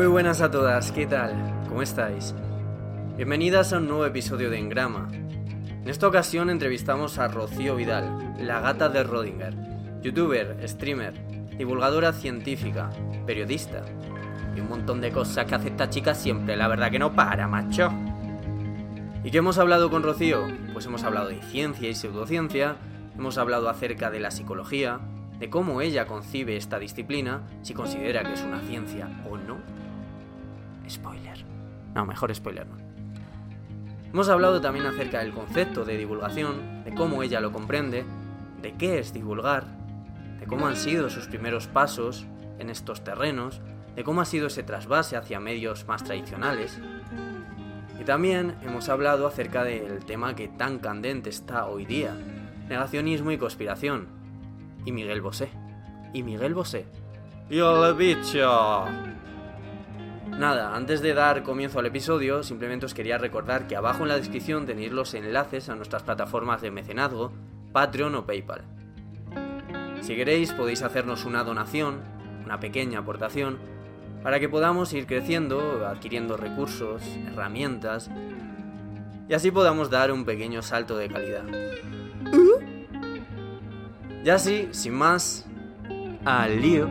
Muy buenas a todas, ¿qué tal? ¿Cómo estáis? Bienvenidas a un nuevo episodio de Engrama. En esta ocasión entrevistamos a Rocío Vidal, la gata de Rodinger, youtuber, streamer, divulgadora científica, periodista y un montón de cosas que hace esta chica siempre, la verdad que no para, macho. ¿Y qué hemos hablado con Rocío? Pues hemos hablado de ciencia y pseudociencia, hemos hablado acerca de la psicología, de cómo ella concibe esta disciplina, si considera que es una ciencia o no. Spoiler. No, mejor spoiler no. Hemos hablado también acerca del concepto de divulgación, de cómo ella lo comprende, de qué es divulgar, de cómo han sido sus primeros pasos en estos terrenos, de cómo ha sido ese trasvase hacia medios más tradicionales. Y también hemos hablado acerca del tema que tan candente está hoy día, negacionismo y conspiración, y Miguel Bosé. Y Miguel Bosé. ¡Yo le bicho! Nada, antes de dar comienzo al episodio, simplemente os quería recordar que abajo en la descripción tenéis los enlaces a nuestras plataformas de mecenazgo, Patreon o PayPal. Si queréis podéis hacernos una donación, una pequeña aportación, para que podamos ir creciendo, adquiriendo recursos, herramientas, y así podamos dar un pequeño salto de calidad. Ya así, sin más, al lío.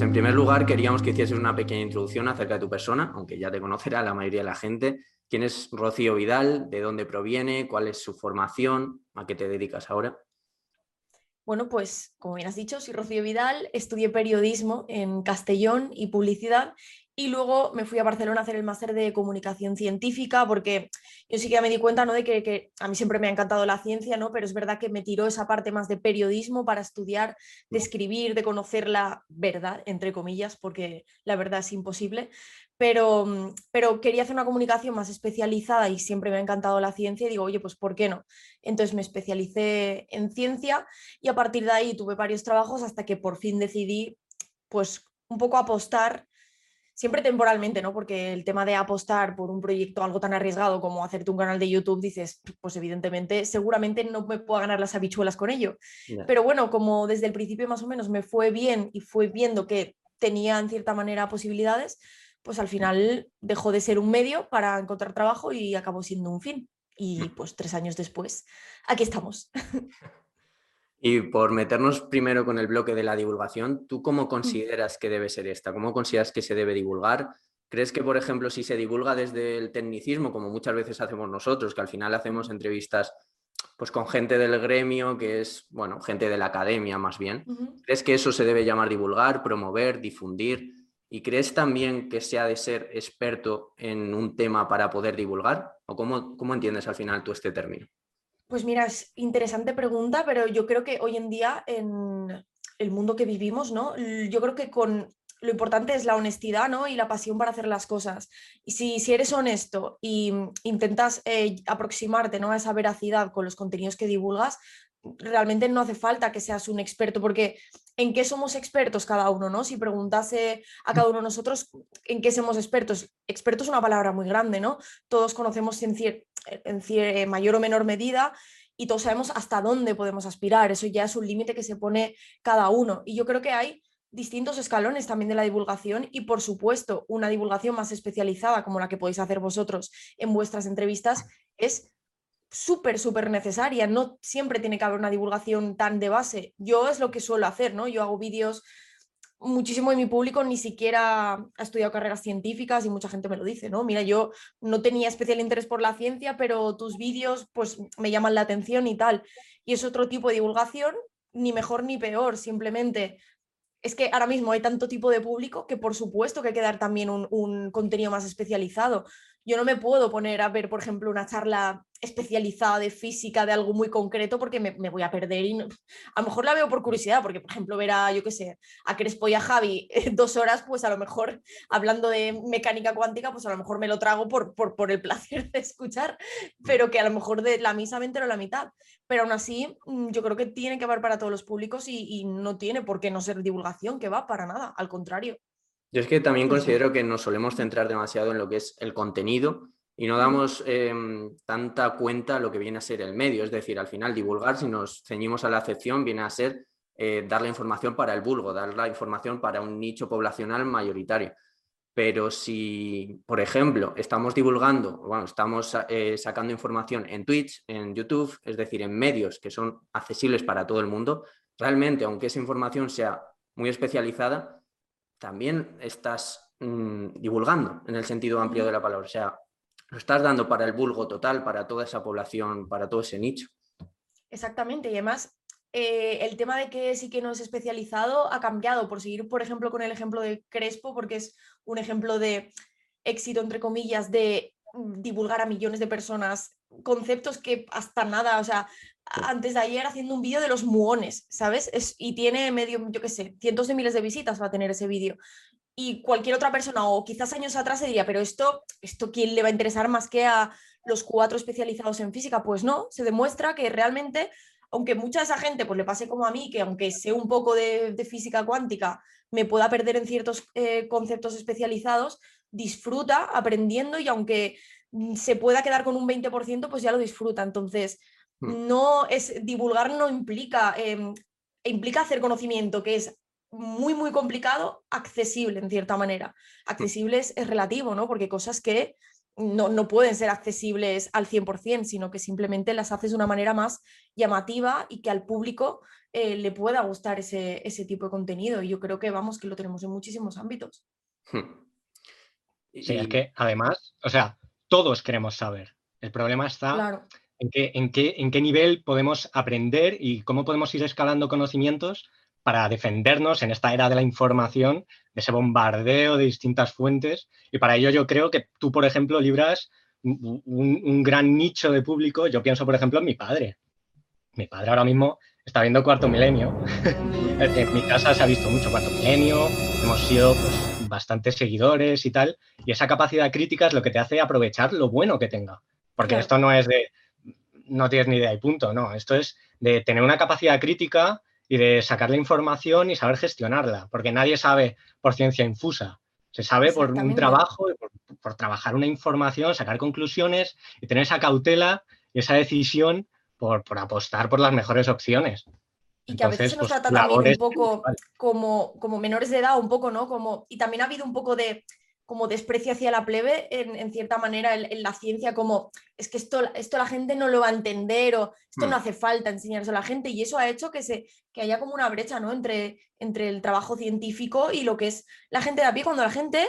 Pues en primer lugar queríamos que hicieses una pequeña introducción acerca de tu persona, aunque ya te conocerá la mayoría de la gente. ¿Quién es Rocío Vidal? ¿De dónde proviene? ¿Cuál es su formación? ¿A qué te dedicas ahora? Bueno, pues como bien has dicho, soy Rocío Vidal, estudié periodismo en Castellón y publicidad y luego me fui a Barcelona a hacer el máster de comunicación científica, porque yo sí que ya me di cuenta ¿no? de que, a mí siempre me ha encantado la ciencia, ¿no? pero es verdad que me tiró esa parte más de periodismo para estudiar, de escribir, de conocer la verdad, entre comillas, porque la verdad es imposible. Pero, pero quería hacer una comunicación más especializada y siempre me ha encantado la ciencia y digo, oye, pues ¿por qué no? Entonces me especialicé en ciencia y a partir de ahí tuve varios trabajos hasta que por fin decidí pues un poco apostar siempre temporalmente, ¿no? Porque el tema de apostar por un proyecto algo tan arriesgado como hacerte un canal de YouTube, dices, pues evidentemente, seguramente no me puedo ganar las habichuelas con ello. Pero bueno, como desde el principio más o menos me fue bien y fue viendo que tenía en cierta manera posibilidades, pues al final dejó de ser un medio para encontrar trabajo y acabó siendo un fin. Y mm. pues tres años después, aquí estamos. Y por meternos primero con el bloque de la divulgación, ¿tú cómo mm. consideras que debe ser esta? ¿Cómo consideras que se debe divulgar? ¿Crees que, por ejemplo, si se divulga desde el tecnicismo, como muchas veces hacemos nosotros, que al final hacemos entrevistas pues con gente del gremio, que es, bueno, gente de la academia más bien, ¿crees que eso se debe llamar divulgar, promover, difundir? ¿Y crees también que se ha de ser experto en un tema para poder divulgar? ¿O cómo, cómo entiendes al final tú este término? Pues mira, es interesante pregunta, pero yo creo que hoy en día en el mundo que vivimos, ¿no? Yo creo que con lo importante es la honestidad ¿no? y la pasión para hacer las cosas. Y si, si eres honesto y intentas eh, aproximarte ¿no? a esa veracidad con los contenidos que divulgas, realmente no hace falta que seas un experto, porque ¿en qué somos expertos cada uno? ¿no? Si preguntase a cada uno de nosotros en qué somos expertos, experto es una palabra muy grande, ¿no? Todos conocemos en, en mayor o menor medida y todos sabemos hasta dónde podemos aspirar. Eso ya es un límite que se pone cada uno. Y yo creo que hay distintos escalones también de la divulgación y por supuesto una divulgación más especializada como la que podéis hacer vosotros en vuestras entrevistas es súper, súper necesaria. No siempre tiene que haber una divulgación tan de base. Yo es lo que suelo hacer, ¿no? Yo hago vídeos muchísimo de mi público ni siquiera ha estudiado carreras científicas y mucha gente me lo dice, ¿no? Mira, yo no tenía especial interés por la ciencia, pero tus vídeos pues me llaman la atención y tal. Y es otro tipo de divulgación, ni mejor ni peor, simplemente es que ahora mismo hay tanto tipo de público que por supuesto que hay que dar también un, un contenido más especializado. Yo no me puedo poner a ver, por ejemplo, una charla especializada de física, de algo muy concreto, porque me, voy a perder. Y a lo mejor la veo por curiosidad, porque, por ejemplo, ver a, yo qué sé, a Crespo y a Javi eh, dos horas, pues a lo mejor, hablando de mecánica cuántica, pues a lo mejor me lo trago por, por, el placer de escuchar, pero que a lo mejor de la misma me entero la mitad. Pero aún así, mm, yo creo que tiene que haber para todos los públicos y, y no tiene por qué no ser divulgación, que va para nada, al contrario. Yo es que también considero que nos solemos centrar demasiado en lo que es el contenido y no damos em, tanta cuenta a lo que viene a ser el medio. Es decir, al final divulgar, si nos ceñimos a la acepción, viene a ser eh, dar la información para el vulgo, dar la información para un nicho poblacional mayoritario. Pero si, por ejemplo, estamos divulgando, bueno, estamos eh, sacando información en Twitch, en YouTube, es decir, en medios que son accesibles para todo el mundo, realmente, aunque esa información sea muy especializada, también estás mm, divulgando en el sentido amplio de la palabra. O sea, lo estás dando para el vulgo total, para toda esa población, para todo ese nicho. Exactamente, y además eh, el tema de que sí que no es especializado ha cambiado, por seguir, por ejemplo, con el ejemplo de Crespo, porque es un ejemplo de éxito, entre comillas, de mm, divulgar a millones de personas conceptos que hasta nada, o sea, antes de ayer haciendo un vídeo de los muones, ¿sabes? Es, y tiene medio, yo qué sé, cientos de miles de visitas va a tener ese vídeo. Y cualquier otra persona, o quizás años atrás, se diría, pero esto, esto ¿quién le va a interesar más que a los cuatro especializados en física? Pues no, se demuestra que realmente, aunque mucha de esa gente pues le pase como a mí, que aunque sé un poco de, física cuántica, me pueda perder en ciertos eh, conceptos especializados, disfruta aprendiendo y aunque mm, se pueda quedar con un 20%, pues ya lo disfruta. Entonces. No es divulgar no implica, em, implica hacer conocimiento que es muy, muy complicado, accesible en cierta manera. Hmm. Accesible es, relativo, ¿no? Porque cosas que no, pueden ser accesibles al 100%, sino que simplemente las haces de una manera más llamativa y que al público eh, le pueda gustar ese, ese, tipo de contenido. Y yo creo que, vamos, que lo tenemos en muchísimos ámbitos. Hmm. Sí, es que además, o sea, todos queremos saber. El problema está claro en qué, en qué, nivel podemos aprender y cómo podemos ir escalando conocimientos para defendernos en esta era de la información, de ese bombardeo de distintas fuentes. Y para ello yo creo que tú, por ejemplo, libras un, gran nicho de público. Yo pienso, por ejemplo, en mi padre. Mi padre ahora mismo está viendo Cuarto Milenio. en mi casa se ha visto mucho Cuarto Milenio, hemos sido pues, bastantes seguidores y tal. Y esa capacidad crítica es lo que te hace aprovechar lo bueno que tenga. Porque esto no es de, no tienes ni idea y punto, no. Esto es de tener una capacidad crítica y de sacar la información y saber gestionarla, porque nadie sabe por ciencia infusa. Se sabe por un trabajo, por, trabajar una información, sacar conclusiones y tener esa cautela y esa decisión por, apostar por las mejores opciones. Y que a veces se nos pues, trata también un poco como, como menores de edad, un poco, ¿no? Como, y también ha habido un poco de, como desprecio hacia la plebe en, cierta manera en, la ciencia, como es que esto, esto la gente no lo va a entender o esto no mm. hace falta enseñarse a la gente y eso ha hecho que, se, que haya como una brecha ¿no? entre, entre el trabajo científico y lo que es la gente de a pie, cuando la gente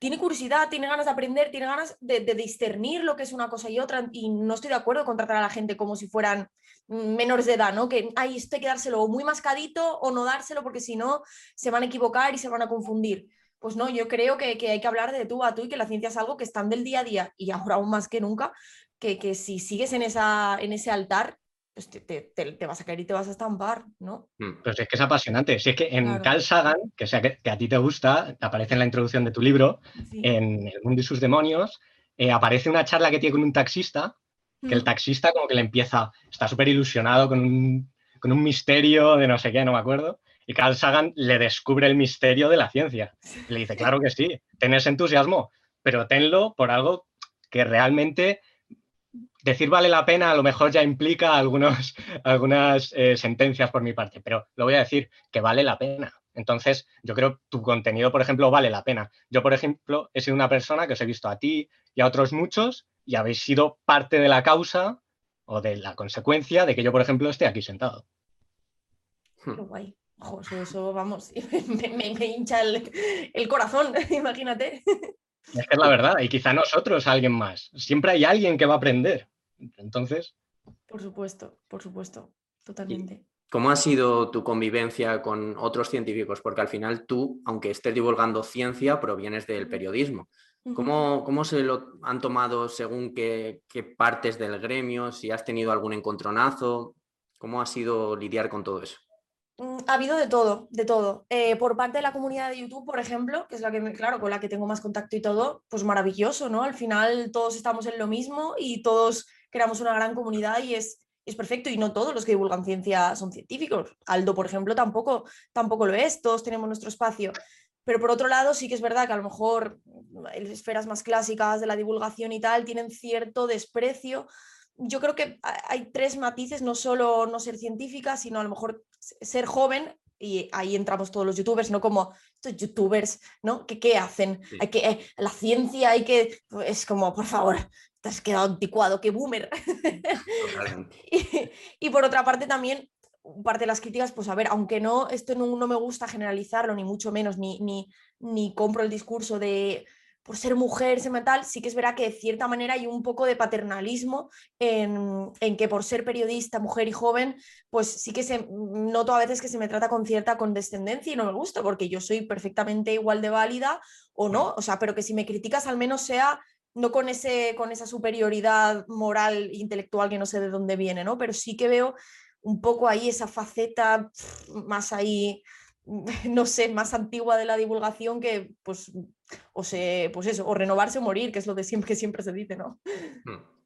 tiene curiosidad, tiene ganas de aprender, tiene ganas de, discernir lo que es una cosa y otra y no estoy de acuerdo con tratar a la gente como si fueran menores de edad, ¿no? Que hay esto hay que dárselo muy mascadito o no dárselo porque si no se van a equivocar y se van a confundir. Pues no, yo creo que, hay que hablar de tú a tú y que la ciencia es algo que está del día a día y ahora aún más que nunca, que, si sigues en, esa, en ese altar, pues te, vas a caer y te vas a estampar, ¿no? Mm, pues es que es apasionante. Si es que en Carl Sagan, que, sea que, a ti te gusta, aparece en la introducción de tu libro, en El mundo y sus demonios, eh, aparece una charla que tiene con un taxista, que el mm. taxista como que le empieza, está súper ilusionado con un, con un misterio de no sé qué, no me acuerdo, y Carl Sagan le descubre el misterio de la ciencia. Le dice, claro que sí, tenés entusiasmo, pero tenlo por algo que realmente decir vale la pena a lo mejor ya implica algunos, algunas eh, sentencias por mi parte, pero lo voy a decir que vale la pena. Entonces, yo creo que tu contenido, por ejemplo, vale la pena. Yo, por ejemplo, he sido una persona que os he visto a ti y a otros muchos y habéis sido parte de la causa o de la consecuencia de que yo, por ejemplo, esté aquí sentado. Qué guay eso, vamos, me, hincha el, corazón, imagínate. Es que es la verdad, y quizá nosotros, alguien más. Siempre hay alguien que va a aprender. Entonces. Por supuesto, por supuesto, totalmente. ¿Cómo ha sido tu convivencia con otros científicos? Porque al final tú, aunque estés divulgando ciencia, provienes del periodismo. ¿Cómo, cómo se lo han tomado según qué, qué, partes del gremio? Si has tenido algún encontronazo, ¿cómo ha sido lidiar con todo eso? Mm, ha habido de todo, de todo. Eh, por parte de la comunidad de YouTube, por ejemplo, que es la que, claro, con la que tengo más contacto y todo, pues maravilloso, ¿no? Al final todos estamos en lo mismo y todos creamos una gran comunidad y es, es perfecto. Y no todos los que divulgan ciencia son científicos. Aldo, por ejemplo, tampoco, tampoco lo es. Todos tenemos nuestro espacio. Pero por otro lado, sí que es verdad que a lo mejor esferas más clásicas de la divulgación y tal tienen cierto desprecio. Yo creo que hay tres matices, no solo no ser científica, sino a lo mejor ser joven y ahí entramos todos los youtubers, no como estos youtubers, ¿no? ¿Qué, qué hacen? Hay que, eh, la ciencia hay que, es como, por favor, te has quedado anticuado, qué boomer. y, y, por otra parte también, parte de las críticas, pues a ver, aunque no, esto no, no me gusta generalizarlo, ni mucho menos, ni, ni, ni compro el discurso de por ser mujer, ser tal, sí que es verdad que de cierta manera hay un poco de paternalismo en, que por ser periodista, mujer y joven, pues sí que se noto a veces que se me trata con cierta condescendencia y no me gusta porque yo soy perfectamente igual de válida o no, o sea, pero que si me criticas al menos sea no con, ese, con esa superioridad moral e intelectual que no sé de dónde viene, ¿no? Pero sí que veo un poco ahí esa faceta más ahí no sé, más antigua de la divulgación que, pues, o se, pues eso, o renovarse o morir, que es lo de siempre, que siempre se dice, ¿no? Hmm.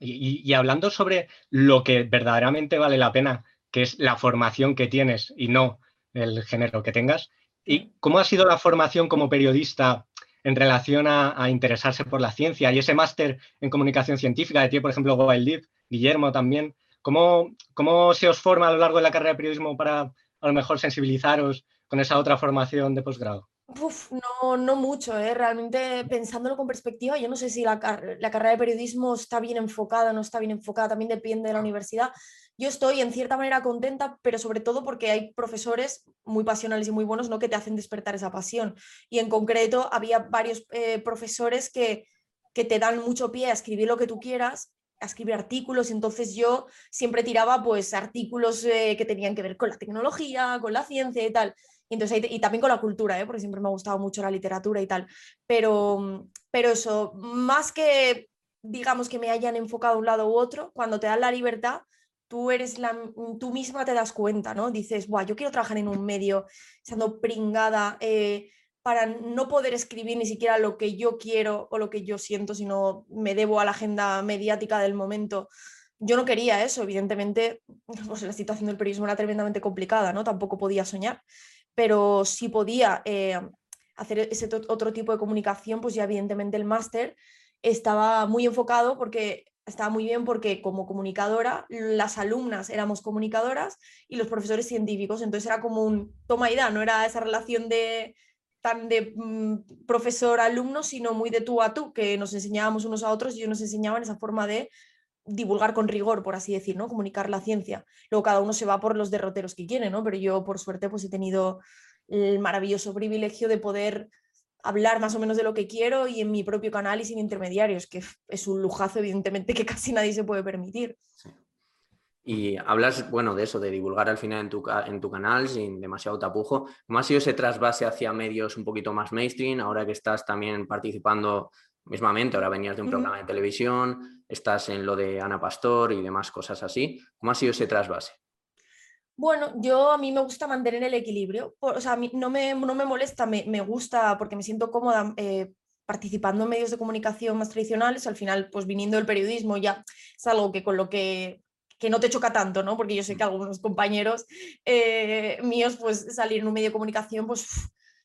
Y, hablando sobre lo que verdaderamente vale la pena, que es la formación que tienes y no el género que tengas, ¿y cómo ha sido la formación como periodista en relación a, interesarse por la ciencia y ese máster en comunicación científica de ti, por ejemplo, Wild Guillermo también? ¿Cómo, ¿Cómo se os forma a lo largo de la carrera de periodismo para a lo mejor sensibilizaros con esa otra formación de posgrado? No, no mucho, ¿eh? realmente pensándolo con perspectiva, yo no sé si la, carrera de periodismo está bien enfocada o no está bien enfocada, también depende de la universidad. Yo estoy en cierta manera contenta, pero sobre todo porque hay profesores muy pasionales y muy buenos ¿no? que te hacen despertar esa pasión. Y en concreto había varios eh, profesores que, que te dan mucho pie a escribir lo que tú quieras a escribir artículos, entonces yo siempre tiraba pues artículos eh, que tenían que ver con la tecnología, con la ciencia y tal. Y, entonces, y también con la cultura, ¿eh? porque siempre me ha gustado mucho la literatura y tal. Pero, pero eso, más que digamos que me hayan enfocado a un lado u otro, cuando te dan la libertad, tú eres la, tú misma te das cuenta, ¿no? Dices, Buah, yo quiero trabajar en un medio, estando pringada, eh, para no poder escribir ni siquiera lo que yo quiero o lo que yo siento, sino me debo a la agenda mediática del momento. Yo no quería eso, evidentemente, pues la situación del periodismo era tremendamente complicada, ¿no? Tampoco podía soñar, pero si podía eh, hacer ese otro tipo de comunicación, pues ya evidentemente el máster estaba muy enfocado porque estaba muy bien porque como comunicadora, las alumnas éramos comunicadoras y los profesores científicos, entonces era como un toma y da, no era esa relación de tan de mm, profesor-alumno, sino muy de tú a tú, que nos enseñábamos unos a otros y ellos nos enseñaban esa forma de divulgar con rigor, por así decir, ¿no? Comunicar la ciencia. Luego cada uno se va por los derroteros que quiere, ¿no? Pero yo, por suerte, pues he tenido el maravilloso privilegio de poder hablar más o menos de lo que quiero y en mi propio canal y sin intermediarios, que es un lujazo, evidentemente, que casi nadie se puede permitir. Y hablas, bueno, de eso, de divulgar al final en tu, en tu canal sin demasiado tapujo. ¿Cómo ha sido ese trasvase hacia medios un poquito más mainstream, ahora que estás también participando mismamente, ahora venías de un programa de televisión, estás en lo de Ana Pastor y demás cosas así? ¿Cómo ha sido ese trasvase? Bueno, yo a mí me gusta mantener el equilibrio, o sea, a mí no me, no me molesta, me, me, gusta porque me siento cómoda eh, participando en medios de comunicación más tradicionales, al final, pues viniendo del periodismo ya es algo que con lo que que no te choca tanto, ¿no? Porque yo sé que algunos compañeros eh, míos, pues salir en un medio de comunicación, pues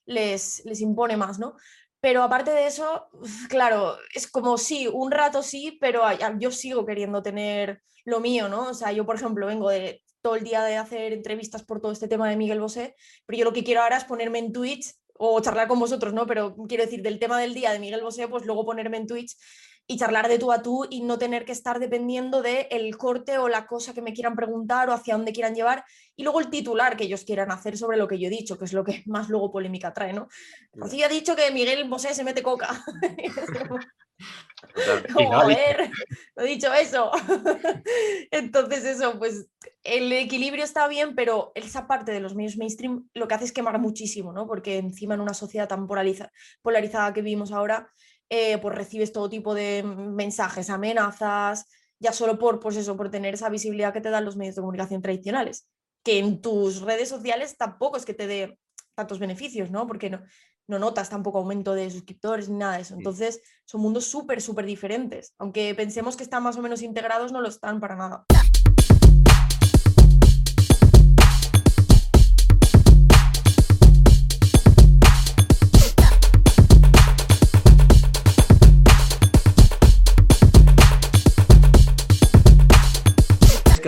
les, les impone más, ¿no? Pero aparte de eso, claro, es como sí, un rato sí, pero yo sigo queriendo tener lo mío, ¿no? O sea, yo, por ejemplo, vengo de todo el día de hacer entrevistas por todo este tema de Miguel Bosé, pero yo lo que quiero ahora es ponerme en Twitch o charlar con vosotros, ¿no? Pero quiero decir, del tema del día de Miguel Bosé, pues luego ponerme en Twitch y charlar de tú a tú y no tener que estar dependiendo del el corte o la cosa que me quieran preguntar o hacia dónde quieran llevar y luego el titular que ellos quieran hacer sobre lo que yo he dicho, que es lo que más luego polémica trae, ¿no? Así ha dicho que Miguel Bosé se mete coca. Joder, no he dicho eso. Entonces eso, pues el equilibrio está bien, pero esa parte de los medios mainstream lo que hace es quemar muchísimo, ¿no? Porque encima en una sociedad tan polarizada que vivimos ahora, eh, pues recibes todo tipo de mensajes, amenazas, ya solo por, pues eso, por tener esa visibilidad que te dan los medios de comunicación tradicionales, que en tus redes sociales tampoco es que te dé tantos beneficios, ¿no? Porque no, no notas tampoco aumento de suscriptores ni nada de eso. Entonces, son mundos súper, súper diferentes. Aunque pensemos que están más o menos integrados, no lo están para nada.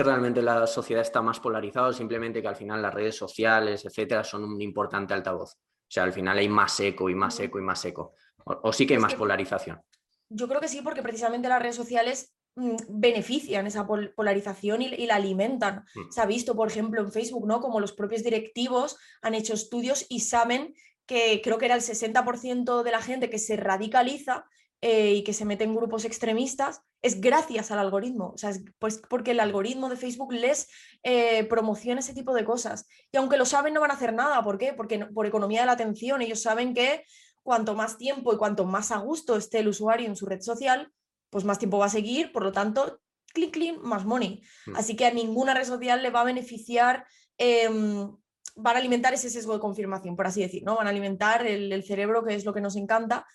Realmente la sociedad está más polarizada o simplemente que al final las redes sociales, etcétera, son un importante altavoz. O sea, al final hay más eco y más eco y más eco. O, sí que hay más polarización. Yo creo que sí, porque precisamente las redes sociales mm, benefician esa polarización y, la alimentan. Mm. Se ha visto, por ejemplo, en Facebook, ¿no? Como los propios directivos han hecho estudios y saben que creo que era el 60% de la gente que se radicaliza eh, y que se mete en grupos extremistas es gracias al algoritmo. O sea, es pues porque el algoritmo de Facebook les eh, promociona ese tipo de cosas. Y aunque lo saben, no van a hacer nada. ¿Por qué? Porque por economía de la atención, ellos saben que cuanto más tiempo y cuanto más a gusto esté el usuario en su red social, pues más tiempo va a seguir, por lo tanto, clic, clic, más money. Mm. Así que a ninguna red social le va a beneficiar, em, van a alimentar ese sesgo de confirmación, por así decir, ¿no? Van a alimentar el, cerebro, que es lo que nos encanta,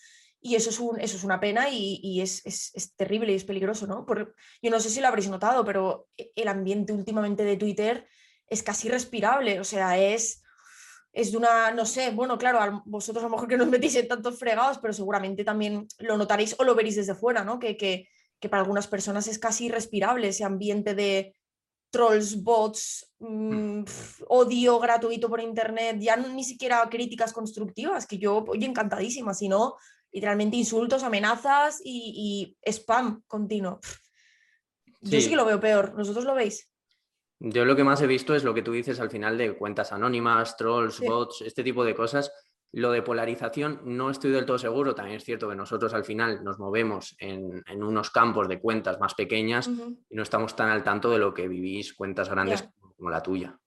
y eso es, un, eso es una pena y, es, terrible y es peligroso, ¿no? yo no sé si lo habréis notado, pero el ambiente últimamente de Twitter es casi respirable, o sea, es es de una, no sé, bueno, claro, vosotros a lo mejor que no os metís en tantos fregados, pero seguramente también lo notaréis o lo veréis desde fuera, ¿no? Que, que, para algunas personas es casi irrespirable ese ambiente de trolls, bots, mm, odio gratuito por internet, ya ni siquiera críticas constructivas, que yo, oye, encantadísima, sino literalmente insultos, amenazas y, spam continuo. Yo sí que lo veo peor, ¿nosotros lo veis? Yo lo que más he visto es lo que tú dices al final de cuentas anónimas, trolls, bots, este tipo de cosas. Lo de polarización no estoy del todo seguro. También es cierto que nosotros al final nos movemos en, unos campos de cuentas más pequeñas y no estamos tan al tanto de lo que vivís cuentas grandes como la tuya.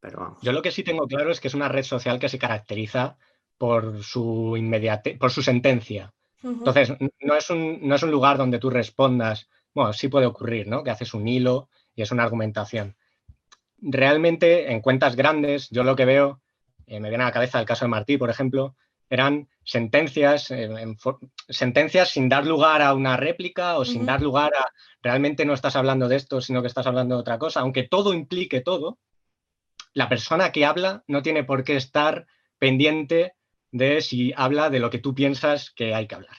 Pero Yo lo que sí tengo claro es que es una red social que se caracteriza por su inmediate, por su sentencia. Entonces, no es, un, no es un lugar donde tú respondas, bueno, sí puede ocurrir, ¿no? Que haces un hilo y es una argumentación. Realmente, en cuentas grandes, yo lo que veo, eh, me viene a la cabeza el caso de Martí, por ejemplo, eran sentencias, eh, sentencias sin dar lugar a una réplica o sin dar lugar a realmente no estás hablando de esto, sino que estás hablando de otra cosa, aunque todo implique todo, la persona que habla no tiene por qué estar pendiente de si habla de lo que tú piensas que hay que hablar.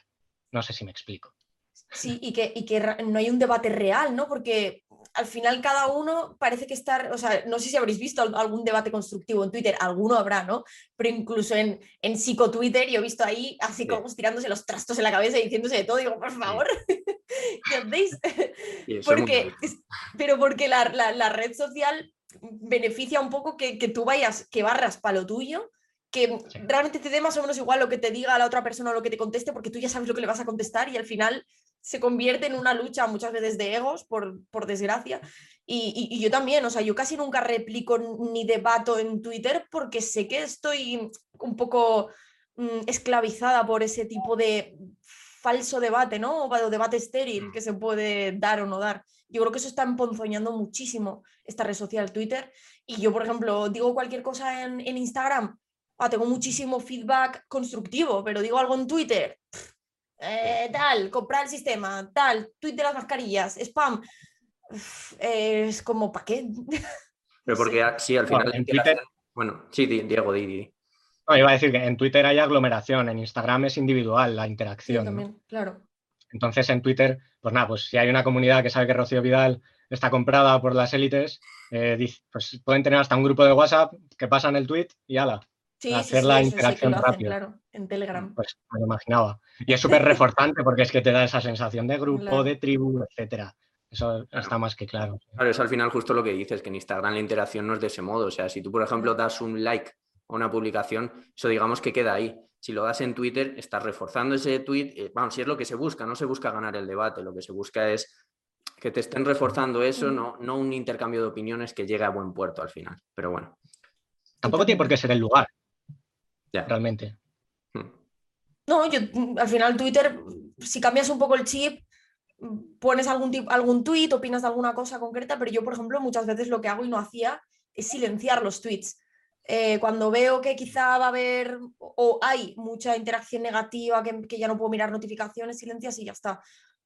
No sé si me explico. Sí, y que, y que no hay un debate real, ¿no? Porque al final cada uno parece que estar, o sea, no sé si habréis visto algún debate constructivo en Twitter, alguno habrá, ¿no? Pero incluso en, en psico-Twitter yo he visto ahí así como tirándose los trastos en la cabeza y diciéndose de todo, digo, por favor, ¿qué hacéis? porque, pero porque la, red social beneficia un poco que, tú vayas, que barras para lo tuyo, que realmente te dé más o menos igual lo que te diga la otra persona o lo que te conteste, porque tú ya sabes lo que le vas a contestar y al final se convierte en una lucha muchas veces de egos, por, por desgracia. Y, yo también, o sea, yo casi nunca replico ni debato en Twitter porque sé que estoy un poco mm, esclavizada por ese tipo de falso debate, ¿no? O debate estéril que se puede dar o no dar. Yo creo que eso está emponzoñando muchísimo esta red social Twitter. Y yo, por ejemplo, digo cualquier cosa en, Instagram, ah, tengo muchísimo feedback constructivo, pero digo algo en Twitter, eh, tal, comprar el sistema, tal, tweet de las mascarillas, spam. es como, ¿para qué? Pero porque sí, al final. en Twitter... Bueno, sí, Diego, di, No, iba a decir que en Twitter hay aglomeración, en Instagram es individual la interacción. también, claro. Entonces en Twitter, pues nada, pues si hay una comunidad que sabe que Rocío Vidal está comprada por las élites, eh, pues pueden tener hasta un grupo de WhatsApp que pasan el tweet y ala, Sí, hacer la interacción rápida. Claro, en Telegram. Pues me lo imaginaba. Y es súper reforzante porque es que te da esa sensación de grupo, de tribu, etcétera. Eso está más que claro. Claro, es al final justo lo que dices, que en Instagram la interacción no es de ese modo. O sea, si tú, por ejemplo, das un like a una publicación, eso digamos que queda ahí. Si lo das en Twitter, estás reforzando ese tweet. Eh, vamos, si es lo que se busca, no se busca ganar el debate, lo que se busca es que te estén reforzando eso, no, no un intercambio de opiniones que llegue a buen puerto al final. Pero bueno. Tampoco tiene por qué ser el lugar realmente. Hmm. No, yo al final Twitter, si cambias un poco el chip, pones algún, algún tweet, opinas de alguna cosa concreta, pero yo, por ejemplo, muchas veces lo que hago y no hacía es silenciar los tweets. Eh, cuando veo que quizá va a haber o hay mucha interacción negativa, que, ya no puedo mirar notificaciones, silencias y ya está.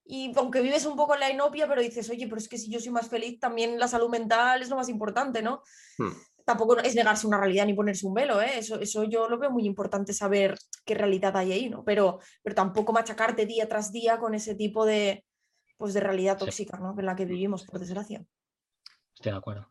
Y aunque vives un poco en la inopia, pero dices, oye, pero es que si yo soy más feliz, también la salud mental es lo más importante, ¿no? Hmm tampoco es negarse una realidad ni ponerse un velo, ¿eh? eso, eso yo lo veo muy importante saber qué realidad hay ahí, ¿no? Pero, pero tampoco machacarte día tras día con ese tipo de, pues, de realidad tóxica ¿no? en la que vivimos, por desgracia. Estoy de acuerdo.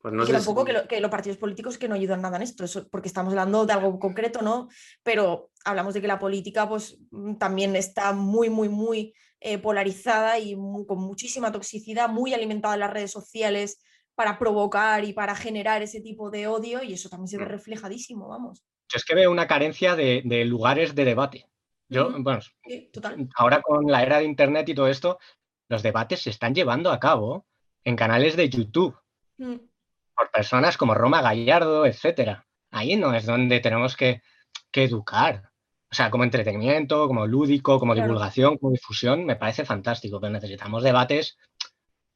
Pues no y tampoco que, los partidos políticos que no ayudan nada en esto, porque estamos hablando de algo concreto, ¿no? Pero hablamos de que la política pues también está muy, muy, muy eh, polarizada y con muchísima toxicidad, muy alimentada en las redes sociales para provocar y para generar ese tipo de odio y eso también se ve mm. reflejadísimo, vamos. Yo es que veo una carencia de, lugares de debate. Yo, bueno, ahora con la era de Internet y todo esto, los debates se están llevando a cabo en canales de YouTube. Mm por personas como Roma Gallardo, etcétera. Ahí no es donde tenemos que, educar. O sea, como entretenimiento, como lúdico, como divulgación, como difusión, me parece fantástico, pero necesitamos debates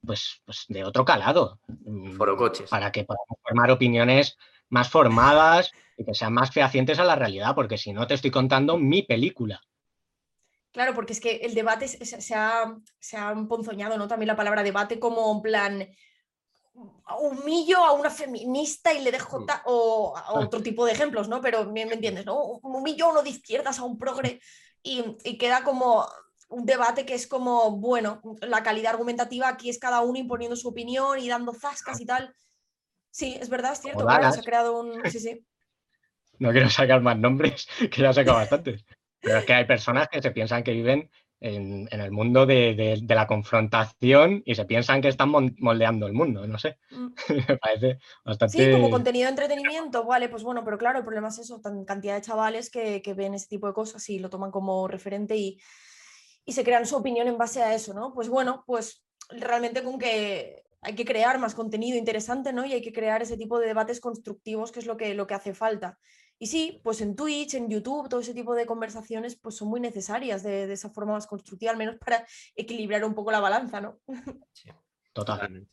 pues, pues de otro calado. Mm, Foro coches. Para que podamos formar opiniones más formadas y que sean más fehacientes a la realidad, porque si no te estoy contando mi película. Claro, porque es que el debate se, ha, se ha emponzoñado, ¿no? También la palabra debate como en plan, humillo a una feminista y le dejo mm. o otro tipo de ejemplos, ¿no? Pero me, entiendes, ¿no? Humillo a uno de izquierdas, a un progre y, queda como un debate que es como, bueno, la calidad argumentativa aquí es cada uno imponiendo su opinión y dando zascas y tal. Sí, es verdad, es cierto, se ha creado un... Sí, sí. No quiero sacar más nombres, que ya saca bastantes. Pero es que hay personas que se piensan que viven en, el mundo de, la confrontación y se piensan que están moldeando el mundo, no sé. Mm. Me parece bastante. Sí, como contenido de entretenimiento, vale, pues bueno, pero claro, el problema es eso, tan cantidad de chavales que, ven ese tipo de cosas y lo toman como referente y, y se crean su opinión en base a eso, ¿no? Pues bueno, pues realmente con que hay que crear más contenido interesante, ¿no? Y hay que crear ese tipo de debates constructivos, que es lo que, lo que hace falta. Y sí, pues en Twitch, en YouTube, todo ese tipo de conversaciones pues son muy necesarias de, esa forma más constructiva, al menos para equilibrar un poco la balanza, ¿no? Sí, totalmente.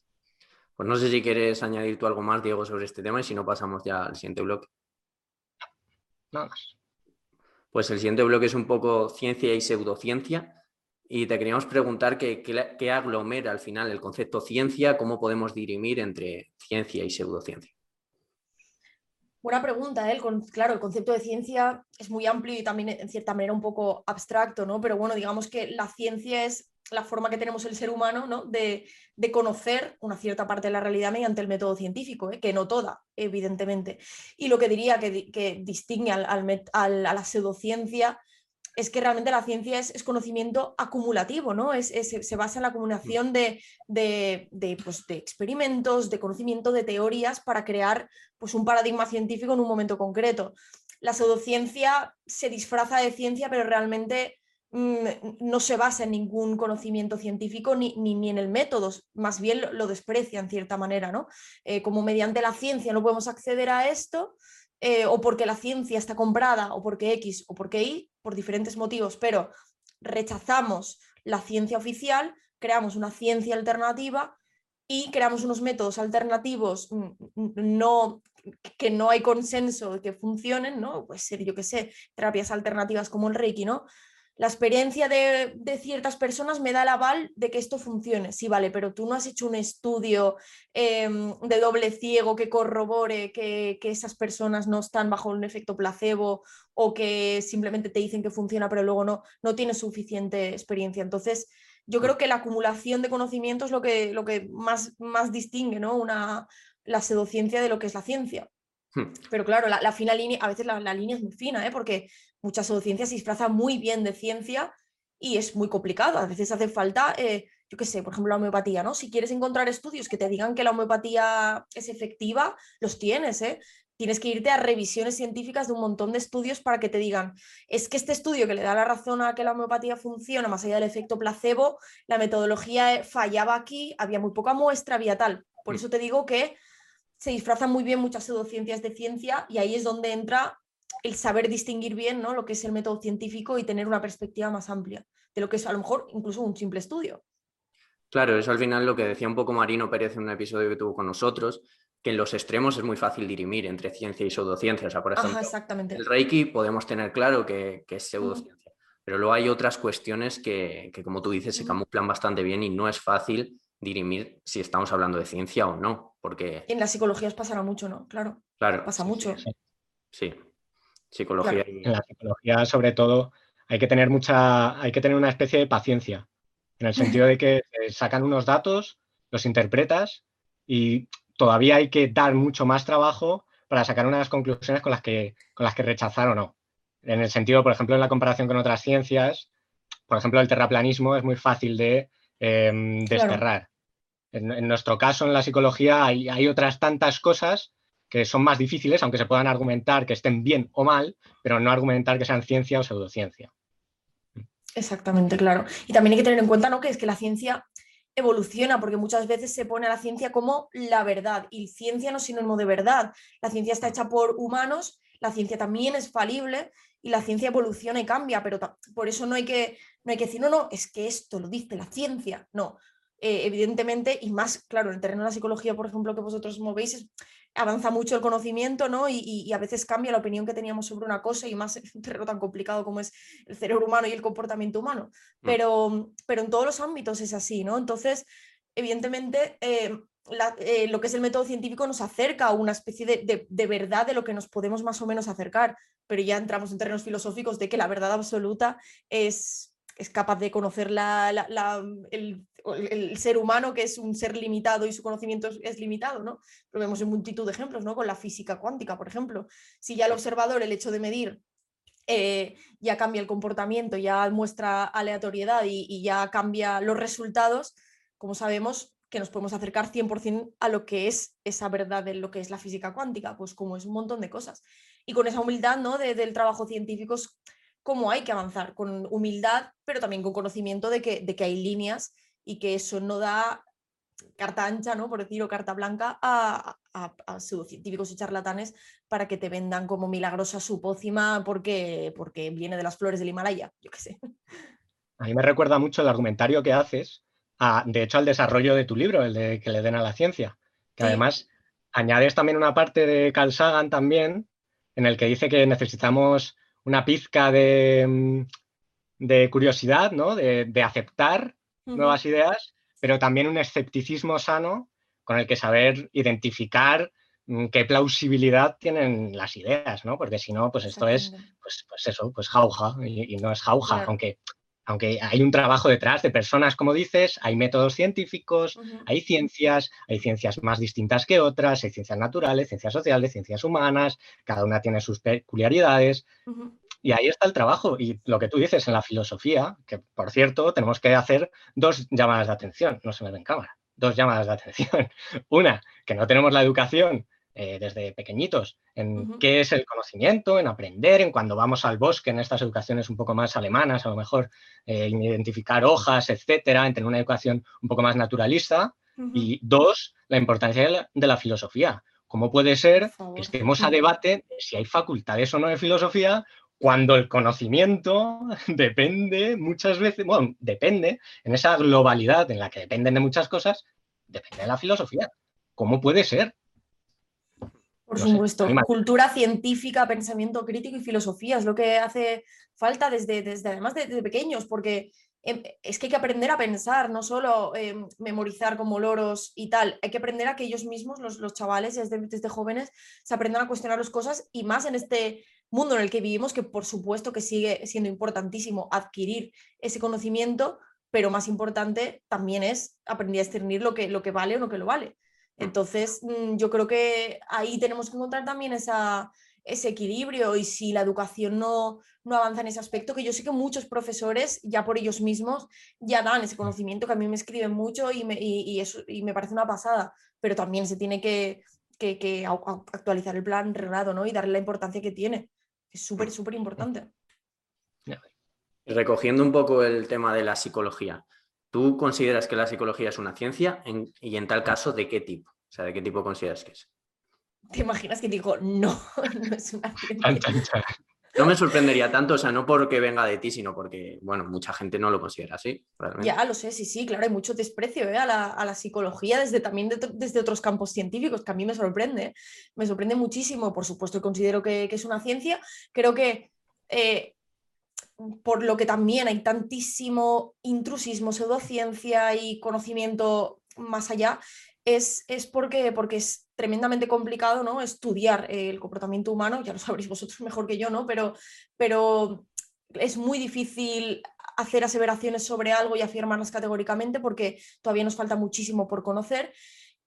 Pues no sé si quieres añadir tú algo más, Diego, sobre este tema y si no pasamos ya al siguiente bloque. Nada más. Pues el siguiente bloque es un poco ciencia y pseudociencia. Y te queríamos preguntar qué, aglomera al final el concepto ciencia, cómo podemos dirimir entre ciencia y pseudociencia. Buena pregunta, ¿eh? claro, el concepto de ciencia es muy amplio y también en cierta manera un poco abstracto, ¿no? Pero bueno, digamos que la ciencia es la forma que tenemos el ser humano ¿no? de, conocer una cierta parte de la realidad mediante el método científico, ¿eh? que no toda, evidentemente. Y lo que diría que, distingue al, a la pseudociencia es que realmente la ciencia es, conocimiento acumulativo, ¿no? Es, se basa en la acumulación de, pues, de, experimentos, de conocimiento, de teorías para crear pues, un paradigma científico en un momento concreto. La pseudociencia se disfraza de ciencia, pero realmente mm, no se basa en ningún conocimiento científico ni, ni, en el método, más bien lo, desprecia en cierta manera, ¿no? Eh, como mediante la ciencia no podemos acceder a esto, eh, o porque la ciencia está comprada, o porque X o porque Y, por diferentes motivos, pero rechazamos la ciencia oficial, creamos una ciencia alternativa y creamos unos métodos alternativos mm, mm, no, que no hay consenso que funcionen, ¿no? Pues ser, yo qué sé, terapias alternativas como el Reiki, ¿no? La experiencia de, ciertas personas me da el aval de que esto funcione. Sí, vale, pero tú no has hecho un estudio em, de doble ciego que corrobore que, esas personas no están bajo un efecto placebo o que simplemente te dicen que funciona, pero luego no, no tienes suficiente experiencia. Entonces, yo creo que la acumulación de conocimiento es lo que, lo que más, más distingue ¿no? Una, la pseudociencia de lo que es la ciencia. Hmm. Pero claro, la, fina línea, a veces la, la, línea es muy fina, ¿eh? porque mucha pseudociencia se disfraza muy bien de ciencia y es muy complicado. A veces hace falta, eh, yo qué sé, por ejemplo, la homeopatía, ¿no? Si quieres encontrar estudios que te digan que la homeopatía es efectiva, los tienes, ¿eh? Tienes que irte a revisiones científicas de un montón de estudios para que te digan, es que este estudio que le da la razón a que la homeopatía funciona, más allá del efecto placebo, la metodología eh, fallaba aquí, había muy poca muestra, había tal. Por mm. eso te digo que se disfrazan muy bien muchas pseudociencias de ciencia y ahí es donde entra el saber distinguir bien ¿no? lo que es el método científico y tener una perspectiva más amplia de lo que es a lo mejor incluso un simple estudio. Claro, eso al final lo que decía un poco Marino Pérez en un episodio que tuvo con nosotros, que en los extremos es muy fácil dirimir entre ciencia y pseudociencia. O sea, por ejemplo, el Reiki podemos tener claro que, es pseudociencia, pero luego hay otras cuestiones que, como tú dices, se camuflan bastante bien y no es fácil dirimir si estamos hablando de ciencia o no, porque... En las psicologías pasará mucho, ¿no? Claro. Claro. Pasa mucho. sí. Psicología. En la psicología, sobre todo, hay que tener mucha, hay que tener una especie de paciencia, en el sentido de que sacan unos datos, los interpretas y todavía hay que dar mucho más trabajo para sacar unas conclusiones con las que, con las que rechazar o no. En el sentido, por ejemplo, en la comparación con otras ciencias, por ejemplo, el terraplanismo es muy fácil de em, desterrar. En, nuestro caso, en la psicología, hay, hay, otras tantas cosas que son más difíciles, aunque se puedan argumentar que estén bien o mal, pero no argumentar que sean ciencia o pseudociencia. Exactamente, claro. Y también hay que tener en cuenta ¿no? que es que la ciencia evoluciona, porque muchas veces se pone a la ciencia como la verdad, y ciencia no es sinónimo de verdad. La ciencia está hecha por humanos, la ciencia también es falible y la ciencia evoluciona y cambia, pero por eso no hay que, no hay que decir, no, no, es que esto lo dice la ciencia. No, eh, evidentemente, y más, claro, en el terreno de la psicología, por ejemplo, que vosotros movéis, avanza mucho el conocimiento, ¿no? Y, a veces cambia la opinión que teníamos sobre una cosa y más en un terreno tan complicado como es el cerebro humano y el comportamiento humano. Mm. Pero, pero en todos los ámbitos es así, ¿no? Entonces, evidentemente, eh, eh, lo que es el método científico nos acerca a una especie de, de, verdad de lo que nos podemos más o menos acercar, pero ya entramos en terrenos filosóficos de que la verdad absoluta es es capaz de conocer el, ser humano, que es un ser limitado y su conocimiento es, limitado, ¿no? Lo vemos en multitud de ejemplos, ¿no? Con la física cuántica, por ejemplo. Si ya el observador, el hecho de medir, eh, ya cambia el comportamiento, ya muestra aleatoriedad y, ya cambia los resultados, como sabemos que nos podemos acercar 100% a lo que es esa verdad de lo que es la física cuántica, pues como es un montón de cosas. Y con esa humildad ¿no? del trabajo científico cómo hay que avanzar, con humildad, pero también con conocimiento de que, de que hay líneas y que eso no da carta ancha, ¿no? por decirlo, carta blanca a, a, pseudocientíficos y charlatanes para que te vendan como milagrosa su pócima porque, porque viene de las flores del Himalaya, yo qué sé. A mí me recuerda mucho el argumentario que haces, de hecho, al desarrollo de tu libro, el de que le den a la ciencia, que además añades también una parte de Carl Sagan también, en el que dice que necesitamos una pizca de, mm, de curiosidad, ¿no? de, aceptar nuevas ideas, pero también un escepticismo sano con el que saber identificar mm, qué plausibilidad tienen las ideas, ¿no? Porque si no, pues esto es, pues, pues, eso, pues jauja, y, no es jauja, aunque, aunque hay un trabajo detrás de personas, como dices, hay métodos científicos, hay ciencias, hay ciencias más distintas que otras, hay ciencias naturales, ciencias sociales, ciencias humanas, cada una tiene sus peculiaridades. Y ahí está el trabajo. Y lo que tú dices en la filosofía, que por cierto, tenemos que hacer dos llamadas de atención, no se me ven cámara, dos llamadas de atención. Una, que no tenemos la educación eh, desde pequeñitos en qué es el conocimiento, en aprender, en cuando vamos al bosque, en estas educaciones un poco más alemanas, a lo mejor eh, en identificar hojas, etcétera, en tener una educación un poco más naturalista. Y dos, la importancia de la, filosofía. ¿Cómo puede ser que estemos a debate si hay facultades o no de filosofía cuando el conocimiento depende muchas veces, bueno, depende en esa globalidad en la que dependen de muchas cosas, depende de la filosofía. ¿Cómo puede ser? Por supuesto, cultura científica, pensamiento crítico y filosofía es lo que hace falta desde, desde además desde pequeños, porque em, es que hay que aprender a pensar, no solo em, memorizar como loros y tal, hay que aprender a que ellos mismos, los, chavales desde, desde, jóvenes, se aprendan a cuestionar las cosas y más en este mundo en el que vivimos, que por supuesto que sigue siendo importantísimo adquirir ese conocimiento, pero más importante también es aprender a discernir lo que, lo que vale o lo que lo vale. Entonces, mm, yo creo que ahí tenemos que encontrar también esa, ese equilibrio y si la educación no, no, avanza en ese aspecto, que yo sé que muchos profesores ya por ellos mismos ya dan ese conocimiento, que a mí me escriben mucho y me, y, eso, y me parece una pasada, pero también se tiene que, que, actualizar el plan reglado ¿no? y darle la importancia que tiene. Es súper, súper importante. Recogiendo un poco el tema de la psicología, ¿Tú consideras que la psicología es una ciencia? y en tal caso, ¿de qué tipo? O sea, ¿de qué tipo consideras que es? ¿Te imaginas que digo, no, no es una ciencia? No me sorprendería tanto, o sea, no porque venga de ti, sino porque, bueno, mucha gente no lo considera así. Ya, lo sé, sí, sí, claro, hay mucho desprecio ¿eh? a, la, psicología desde también desde otros campos científicos, que a mí me sorprende, me sorprende muchísimo, por supuesto, considero que, es una ciencia, creo que eh, por lo que también hay tantísimo intrusismo, pseudociencia y conocimiento más allá, es, es porque, porque es tremendamente complicado ¿no? estudiar el comportamiento humano, ya lo sabréis vosotros mejor que yo, ¿no? pero, pero es muy difícil hacer aseveraciones sobre algo y afirmarlas categóricamente porque todavía nos falta muchísimo por conocer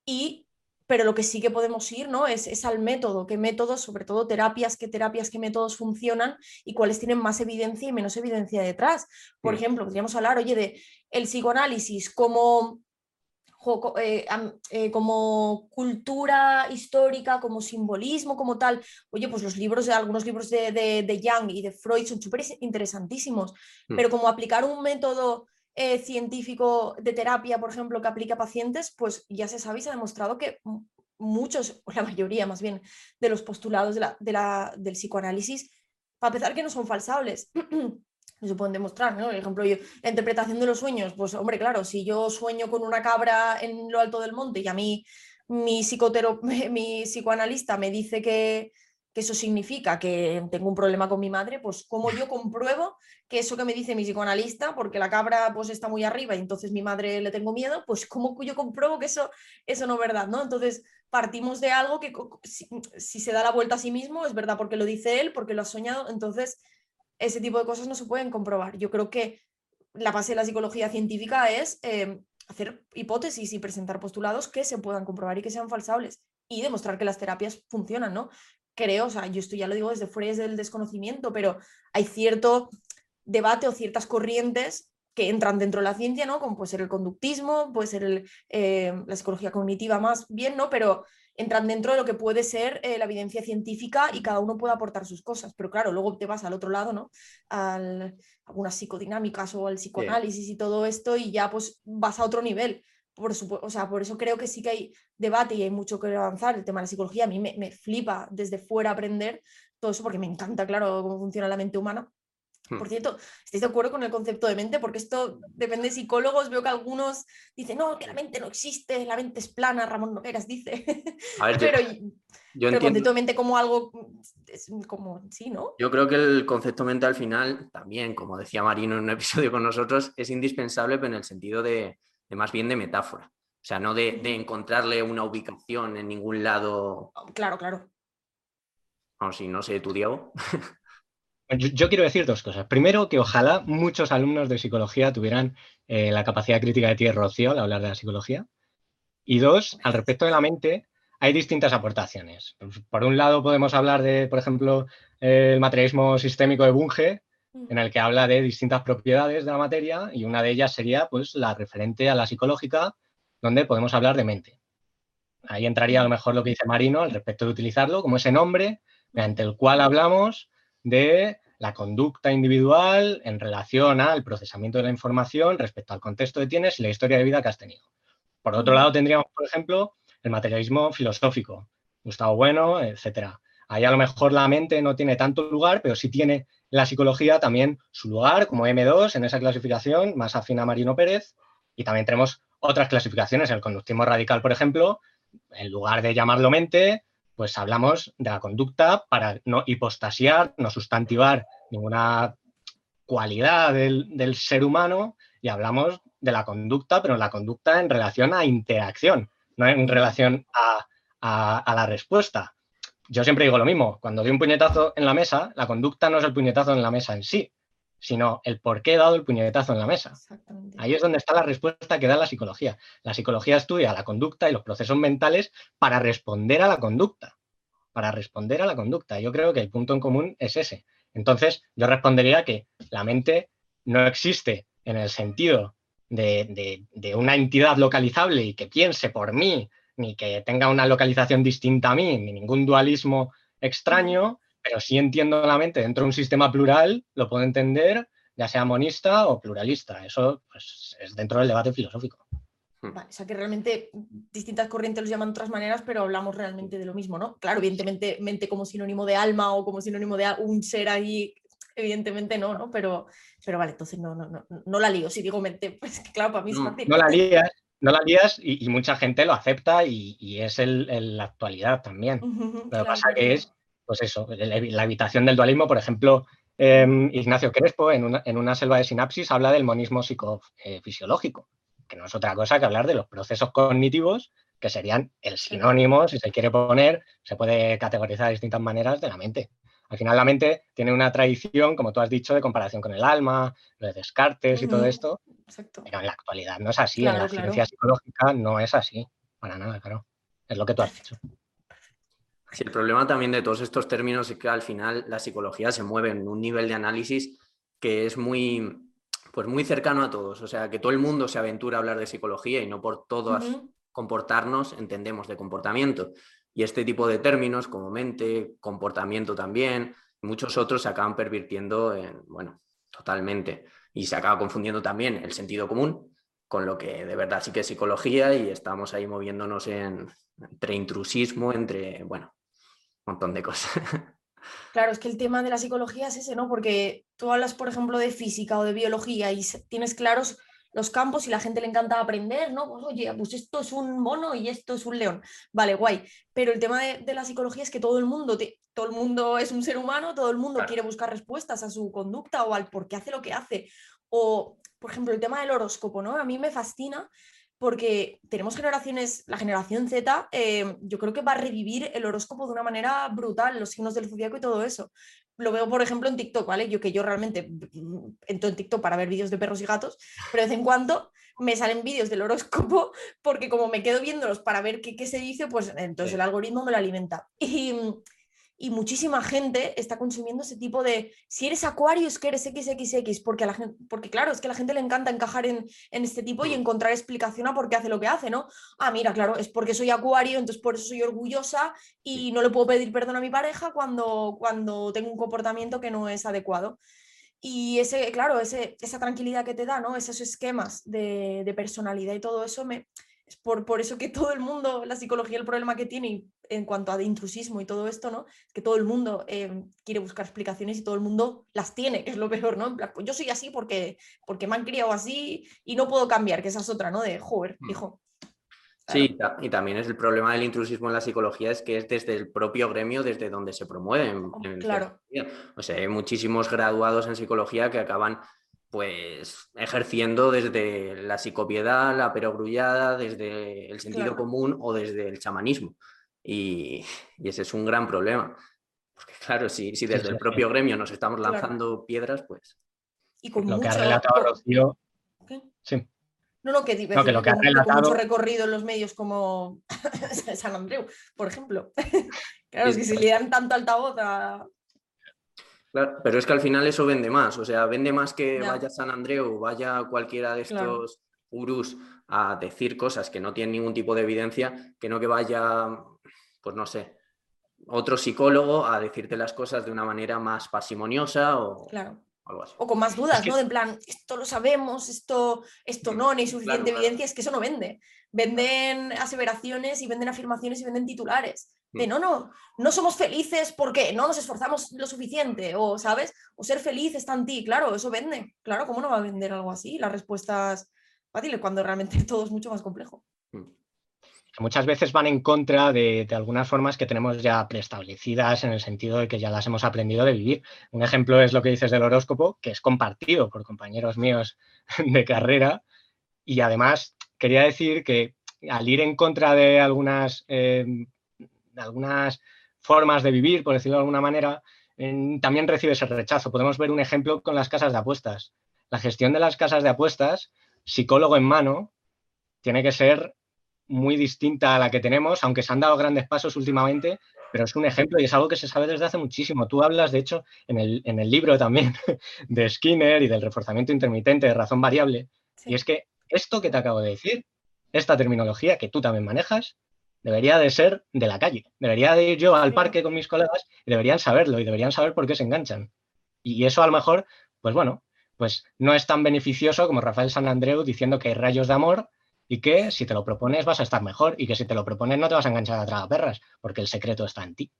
y pero lo que sí que podemos ir ¿no? es, es, al método, qué métodos, sobre todo terapias, qué terapias, qué métodos funcionan y cuáles tienen más evidencia y menos evidencia detrás. Por mm. ejemplo, podríamos hablar, oye, de el psicoanálisis como, eh, eh, como cultura histórica, como simbolismo, como tal. Oye, pues los libros, algunos libros de, de, de Young y de Freud son súper interesantísimos, mm. pero como aplicar un método eh, científico de terapia, por ejemplo, que aplica a pacientes, pues ya se sabe y se ha demostrado que muchos, o la mayoría más bien, de los postulados de la, del psicoanálisis, para empezar, que no son falsables. se pueden demostrar, ¿no? Por ejemplo, yo, la interpretación de los sueños, pues hombre, claro, si yo sueño con una cabra en lo alto del monte y a mí mi, psicotero, mi psicoanalista me dice que, que eso significa que tengo un problema con mi madre, pues cómo yo compruebo que eso que me dice mi psicoanalista, porque la cabra pues está muy arriba y entonces mi madre le tengo miedo, pues cómo yo compruebo que eso, eso no es verdad, ¿no? Entonces partimos de algo que si, se da la vuelta a sí mismo, es verdad porque lo dice él, porque lo ha soñado, entonces ese tipo de cosas no se pueden comprobar. Yo creo que la base de la psicología científica es eh, hacer hipótesis y presentar postulados que se puedan comprobar y que sean falsables y demostrar que las terapias funcionan, ¿no? creo, o sea, yo esto ya lo digo desde fuera del desconocimiento, pero hay cierto debate o ciertas corrientes que entran dentro de la ciencia, ¿no? Como puede ser el conductismo, puede ser eh, la psicología cognitiva más bien, ¿no? Pero entran dentro de lo que puede ser eh, la evidencia científica y cada uno puede aportar sus cosas. Pero claro, luego te vas al otro lado, ¿no? A algunas psicodinámicas o al psicoanálisis y todo esto y ya pues vas a otro nivel por, o sea, por eso creo que sí que hay debate y hay mucho que avanzar. El tema de la psicología a mí me, flipa desde fuera aprender todo eso porque me encanta, claro, cómo funciona la mente humana. Hmm. Por cierto, ¿estáis de acuerdo con el concepto de mente? Porque esto depende de psicólogos. Veo que algunos dicen, no, que la mente no existe, la mente es plana, Ramón Nogueras dice. pero yo, el concepto de mente como algo, es como, sí, ¿no? Yo creo que el concepto mente al final, también, como decía Marino en un episodio con nosotros, es indispensable, pero en el sentido de, de más bien de metáfora. O sea, no de, encontrarle una ubicación en ningún lado. Claro, claro. Vamos, si no sé, tú, Diego. Yo, quiero decir dos cosas. Primero, que ojalá muchos alumnos de psicología tuvieran eh, la capacidad crítica de Thierry Rocio al hablar de la psicología. Y dos, al respecto de la mente, hay distintas aportaciones. Por un lado, podemos hablar de, por ejemplo, el materialismo sistémico de Bunge, en el que habla de distintas propiedades de la materia y una de ellas sería pues la referente a la psicológica, donde podemos hablar de mente. Ahí entraría a lo mejor lo que dice Marino al respecto de utilizarlo como ese nombre mediante el cual hablamos de la conducta individual en relación al procesamiento de la información respecto al contexto que tienes y la historia de vida que has tenido. Por otro lado, tendríamos, por ejemplo, el materialismo filosófico, Gustavo Bueno, etcétera. Ahí a lo mejor la mente no tiene tanto lugar, pero sí tiene la psicología también su lugar como M2 en esa clasificación, más afín a Marino Pérez. Y también tenemos otras clasificaciones, el conductismo radical, por ejemplo, en lugar de llamarlo mente, pues hablamos de la conducta para no hipostasiar, no sustantivar ninguna cualidad del, ser humano y hablamos de la conducta, pero la conducta en relación a interacción, no en relación a la respuesta. Yo siempre digo lo mismo, cuando doy un puñetazo en la mesa, la conducta no es el puñetazo en la mesa en sí, sino el por qué he dado el puñetazo en la mesa. Ahí es donde está la respuesta que da la psicología. La psicología estudia la conducta y los procesos mentales para responder a la conducta, para responder a la conducta. Yo creo que el punto en común es ese. Entonces, yo respondería que la mente no existe en el sentido de, de una entidad localizable y que piense por mí ni que tenga una localización distinta a mí, ni ningún dualismo extraño, pero sí entiendo la mente dentro de un sistema plural, lo puedo entender, ya sea monista o pluralista. Eso pues, es dentro del debate filosófico. Hmm. o sea que realmente distintas corrientes los llaman de otras maneras, pero hablamos realmente de lo mismo, ¿no? Claro, evidentemente mente como sinónimo de alma o como sinónimo de un ser ahí, evidentemente no, ¿no? Pero, pero vale, entonces no, no, no, no la lío. Si digo mente, pues claro, para mí es fácil. No la lías, no la lías y, mucha gente lo acepta y, es el, la actualidad también. lo que pasa que es, pues eso, la, habitación del dualismo, por ejemplo, em, Ignacio Crespo en una, selva de sinapsis habla del monismo psicofisiológico, que no es otra cosa que hablar de los procesos cognitivos que serían el sinónimo, si se quiere poner, se puede categorizar de distintas maneras de la mente. Al final la mente tiene una tradición, como tú has dicho, de comparación con el alma, lo de Descartes y todo esto. Pero en la actualidad no es así, en la ciencia psicológica no es así, para nada, claro. Es lo que tú has dicho. Sí, el problema también de todos estos términos es que al final la psicología se mueve en un nivel de análisis que es muy, pues muy cercano a todos. O sea, que todo el mundo se aventura a hablar de psicología y no por todos comportarnos entendemos de comportamiento. Y este tipo de términos como mente, comportamiento también, muchos otros se acaban pervirtiendo en, bueno, totalmente. Y se acaba confundiendo también el sentido común con lo que de verdad sí que es psicología y estamos ahí moviéndonos en, entre intrusismo, entre, bueno, montón de cosas. Claro, es que el tema de la psicología es ese, ¿no? Porque tú hablas, por ejemplo, de física o de biología y tienes claros los campos y la gente le encanta aprender, ¿no? Pues, oye, pues esto es un mono y esto es un león. Vale, guay. Pero el tema de, la psicología es que todo el mundo, todo el mundo es un ser humano, todo el mundo quiere buscar respuestas a su conducta o al por qué hace lo que hace. O, por ejemplo, el tema del horóscopo, ¿no? A mí me fascina porque tenemos generaciones, la generación Z, eh, yo creo que va a revivir el horóscopo de una manera brutal, los signos del zodiaco y todo eso. Lo veo, por ejemplo, en TikTok, ¿vale? Yo que yo realmente entro en TikTok para ver vídeos de perros y gatos, pero de vez en cuando me salen vídeos del horóscopo porque como me quedo viéndolos para ver qué, qué se dice, pues entonces el algoritmo me lo alimenta. Y, y muchísima gente está consumiendo ese tipo de, si eres acuario es que eres XXX, porque, a la gente, porque claro, es que a la gente le encanta encajar en, este tipo y mm. encontrar explicación a por qué hace lo que hace, ¿no? Ah, mira, claro, es porque soy acuario, entonces por eso soy orgullosa y no le puedo pedir perdón a mi pareja cuando, cuando tengo un comportamiento que no es adecuado. Y ese, claro, ese, esa tranquilidad que te da, ¿no? Esos esquemas de, de personalidad y todo eso me, es por, por, eso que todo el mundo, la psicología, el problema que tiene en cuanto a de intrusismo y todo esto, ¿no? Es que todo el mundo eh, quiere buscar explicaciones y todo el mundo las tiene, que es lo peor, ¿no? Pues yo soy así porque, porque me han criado así y no puedo cambiar, que esa es otra, ¿no? De, joder, mm. hijo. Sí, y también es el problema del intrusismo en la psicología, es que es desde el propio gremio, desde donde se promueven. claro. O sea, hay muchísimos graduados en psicología que acaban pues ejerciendo desde la psicopiedad, la perogrullada, desde el sentido común o desde el chamanismo. Y, ese es un gran problema. Porque claro, si, si desde el propio gremio nos estamos lanzando piedras, pues... Y con lo que ha relatado Rocío... Sí. No, no, que, no, que lo que ha relatado... mucho recorrido en los medios como San Andreu, por ejemplo. claro, es que si le dan tanto altavoz a, pero es que al final eso vende más, o sea, vende más que vaya San Andreu, vaya cualquiera de estos urus a decir cosas que no tienen ningún tipo de evidencia, que no que vaya, pues no sé, otro psicólogo a decirte las cosas de una manera más parsimoniosa o algo así. O con más dudas, ¿no? De en plan, esto lo sabemos, esto, esto no, no hay suficiente evidencia, es que eso no vende. Venden aseveraciones y venden afirmaciones y venden titulares de mm. no, no, no somos felices porque no nos esforzamos lo suficiente, o sabes, o ser feliz está en ti, claro, eso vende, claro, ¿cómo no va a vender algo así? Las respuestas fáciles cuando realmente todo es mucho más complejo. Mm. Muchas veces van en contra de, algunas formas que tenemos ya preestablecidas en el sentido de que ya las hemos aprendido de vivir. Un ejemplo es lo que dices del horóscopo, que es compartido por compañeros míos de carrera. Y además quería decir que al ir en contra de algunas eh, algunas formas de vivir, por decirlo de alguna manera, también recibe ese rechazo. Podemos ver un ejemplo con las casas de apuestas. La gestión de las casas de apuestas, psicólogo en mano, tiene que ser muy distinta a la que tenemos, aunque se han dado grandes pasos últimamente, pero es un ejemplo y es algo que se sabe desde hace muchísimo. Tú hablas, de hecho, en el, libro también de Skinner y del reforzamiento intermitente de razón variable. Y es que esto que te acabo de decir, esta terminología que tú también manejas, debería de ser de la calle. Debería de ir yo al parque con mis colegas y deberían saberlo y deberían saber por qué se enganchan. Y eso a lo mejor, pues bueno, pues no es tan beneficioso como Rafael San Andreu diciendo que hay rayos de amor y que si te lo propones vas a estar mejor y que si te lo propones no te vas a enganchar a tragaperras porque el secreto está en ti.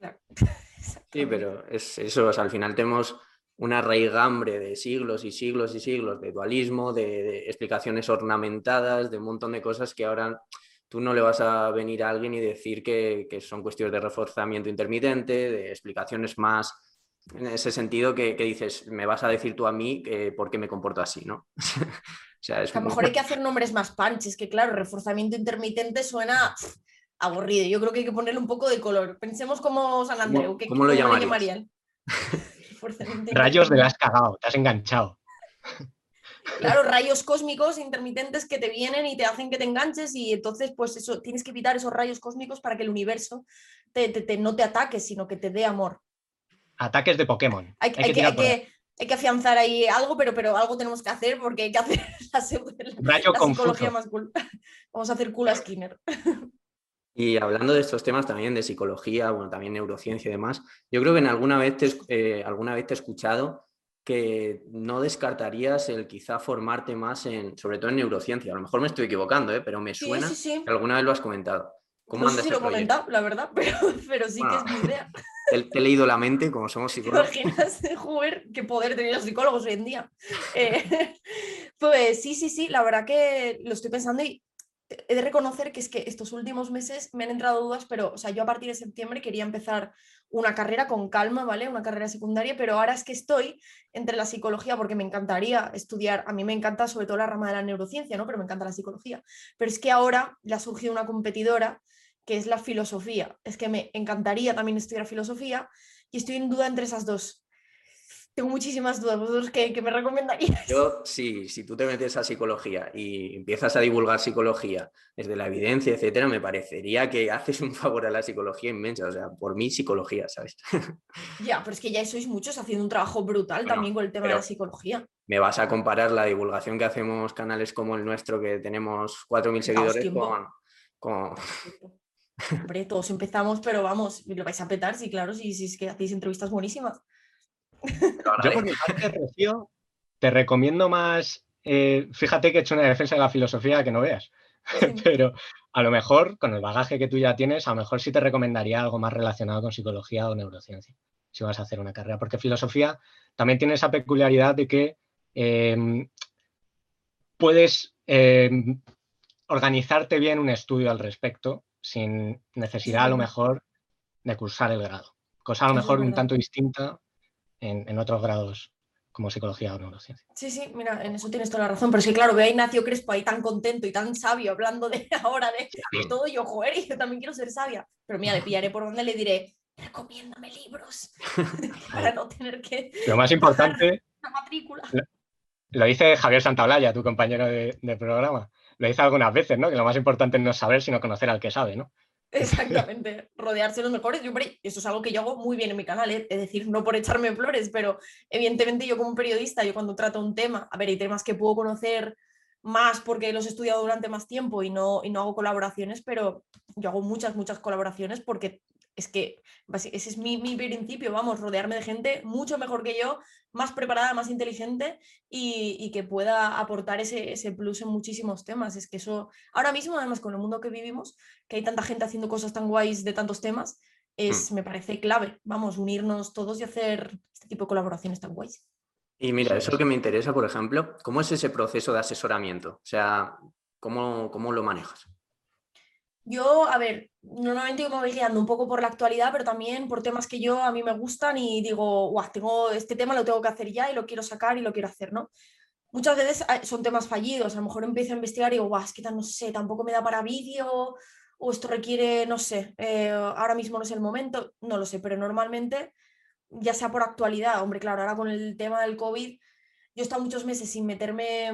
Sí, pero es eso, al final tenemos una raigambre de siglos y siglos y siglos de dualismo, de explicaciones ornamentadas, de un montón de cosas que ahora tú no le vas a venir a alguien y decir que, son cuestiones de reforzamiento intermitente, de explicaciones más en ese sentido que, dices, me vas a decir tú a mí por qué me comporto así, ¿no? o sea, es a lo mejor hay que hacer nombres más panches, que claro, reforzamiento intermitente suena aburrido. Yo creo que hay que ponerle un poco de color. Pensemos como San Andreu. ¿Cómo, lo, llamarían? Rayos de las cagado, te has enganchado. Claro, rayos cósmicos intermitentes que te vienen y te hacen que te enganches y entonces pues eso, tienes que evitar esos rayos cósmicos para que el universo te, no te ataque, sino que te dé amor. Ataques de Pokémon. Hay, que, afianzar ahí algo, pero, pero algo tenemos que hacer porque hay que hacer la, psicología más cool. Vamos a hacer cool a Skinner. Y hablando de estos temas también de psicología, bueno, también neurociencia y demás, yo creo que en alguna vez te, eh, alguna vez te he escuchado que no descartarías el quizá formarte más en, sobre todo en neurociencia. A lo mejor me estoy equivocando, ¿eh? pero me suena que alguna vez lo has comentado. ¿Cómo no sé si lo he comentado, la verdad, pero, sí que es mi idea. Te, he leído la mente, como somos psicólogos. ¿Te imaginas, joder, qué poder tener los psicólogos hoy en día? Eh, pues sí, sí, sí, la verdad que lo estoy pensando y he de reconocer que es que estos últimos meses me han entrado dudas, pero, o sea, yo a partir de septiembre quería empezar una carrera con calma, ¿vale? Una carrera secundaria, pero ahora es que estoy entre la psicología, porque me encantaría estudiar, a mí me encanta sobre todo la rama de la neurociencia, ¿no? Pero me encanta la psicología. Pero es que ahora le ha surgido una competidora que es la filosofía. Es que me encantaría también estudiar filosofía y estoy en duda entre esas dos. Tengo muchísimas dudas. ¿Vosotros qué, me recomendaríais? Yo, sí, si tú te metes a psicología y empiezas a divulgar psicología desde la evidencia, etcétera, me parecería que haces un favor a la psicología inmensa. O sea, por mí, psicología, ¿sabes? Ya, pero es que ya sois muchos haciendo un trabajo brutal también con el tema de la psicología. Me vas a comparar la divulgación que hacemos canales como el nuestro, que tenemos 4.000 seguidores, con, Hombre, todos empezamos, pero vamos, lo vais a petar, sí, claro, si, si es que hacéis entrevistas buenísimas. Yo por mi parte, te recomiendo más, eh, fíjate que he hecho una defensa de la filosofía que no veas, pero a lo mejor con el bagaje que tú ya tienes, a lo mejor sí te recomendaría algo más relacionado con psicología o neurociencia, si vas a hacer una carrera, porque filosofía también tiene esa peculiaridad de que em, puedes em, organizarte bien un estudio al respecto sin necesidad a lo mejor de cursar el grado, cosa a lo mejor un tanto distinta en, otros grados como psicología o neurociencia. Sí, sí, mira, en eso tienes toda la razón, pero es que claro, veo a Ignacio Crespo ahí tan contento y tan sabio hablando de ahora de, todo, yo, joder, y yo también quiero ser sabia, pero mira, le pillaré por donde le diré, recomiéndame libros para no tener que... Lo más importante... La matrícula. Lo, dice Javier Santaolalla, tu compañero de, de programa. Lo dice algunas veces, ¿no? Que lo más importante no es saber, sino conocer al que sabe, ¿no? Exactamente, rodearse de los mejores. Yo, eso es algo que yo hago muy bien en mi canal, ¿eh? es decir, no por echarme flores, pero evidentemente yo como periodista, yo cuando trato un tema, a ver, hay temas que puedo conocer más porque los he estudiado durante más tiempo y no, y no hago colaboraciones, pero yo hago muchas, muchas colaboraciones porque es que ese es mi, principio, vamos, rodearme de gente mucho mejor que yo, más preparada, más inteligente y, que pueda aportar ese, ese, plus en muchísimos temas. Es que eso, ahora mismo, además con el mundo que vivimos, que hay tanta gente haciendo cosas tan guays de tantos temas, es, mm. me parece clave, vamos, unirnos todos y hacer este tipo de colaboraciones tan guays. Y mira, eso que me interesa, por ejemplo, ¿cómo es ese proceso de asesoramiento? O sea, ¿cómo, cómo lo manejas? Yo, a ver, normalmente yo me voy guiando un poco por la actualidad, pero también por temas que yo a mí me gustan y digo, guau, tengo este tema, lo tengo que hacer ya y lo quiero sacar y lo quiero hacer, ¿no? Muchas veces ah, son temas fallidos, a lo mejor empiezo a investigar y digo, guau, es que no sé, tampoco me da para vídeo o esto requiere, no sé, eh, ahora mismo no es el momento, no lo sé, pero normalmente, ya sea por actualidad, hombre, claro, ahora con el tema del COVID, yo he estado muchos meses sin meterme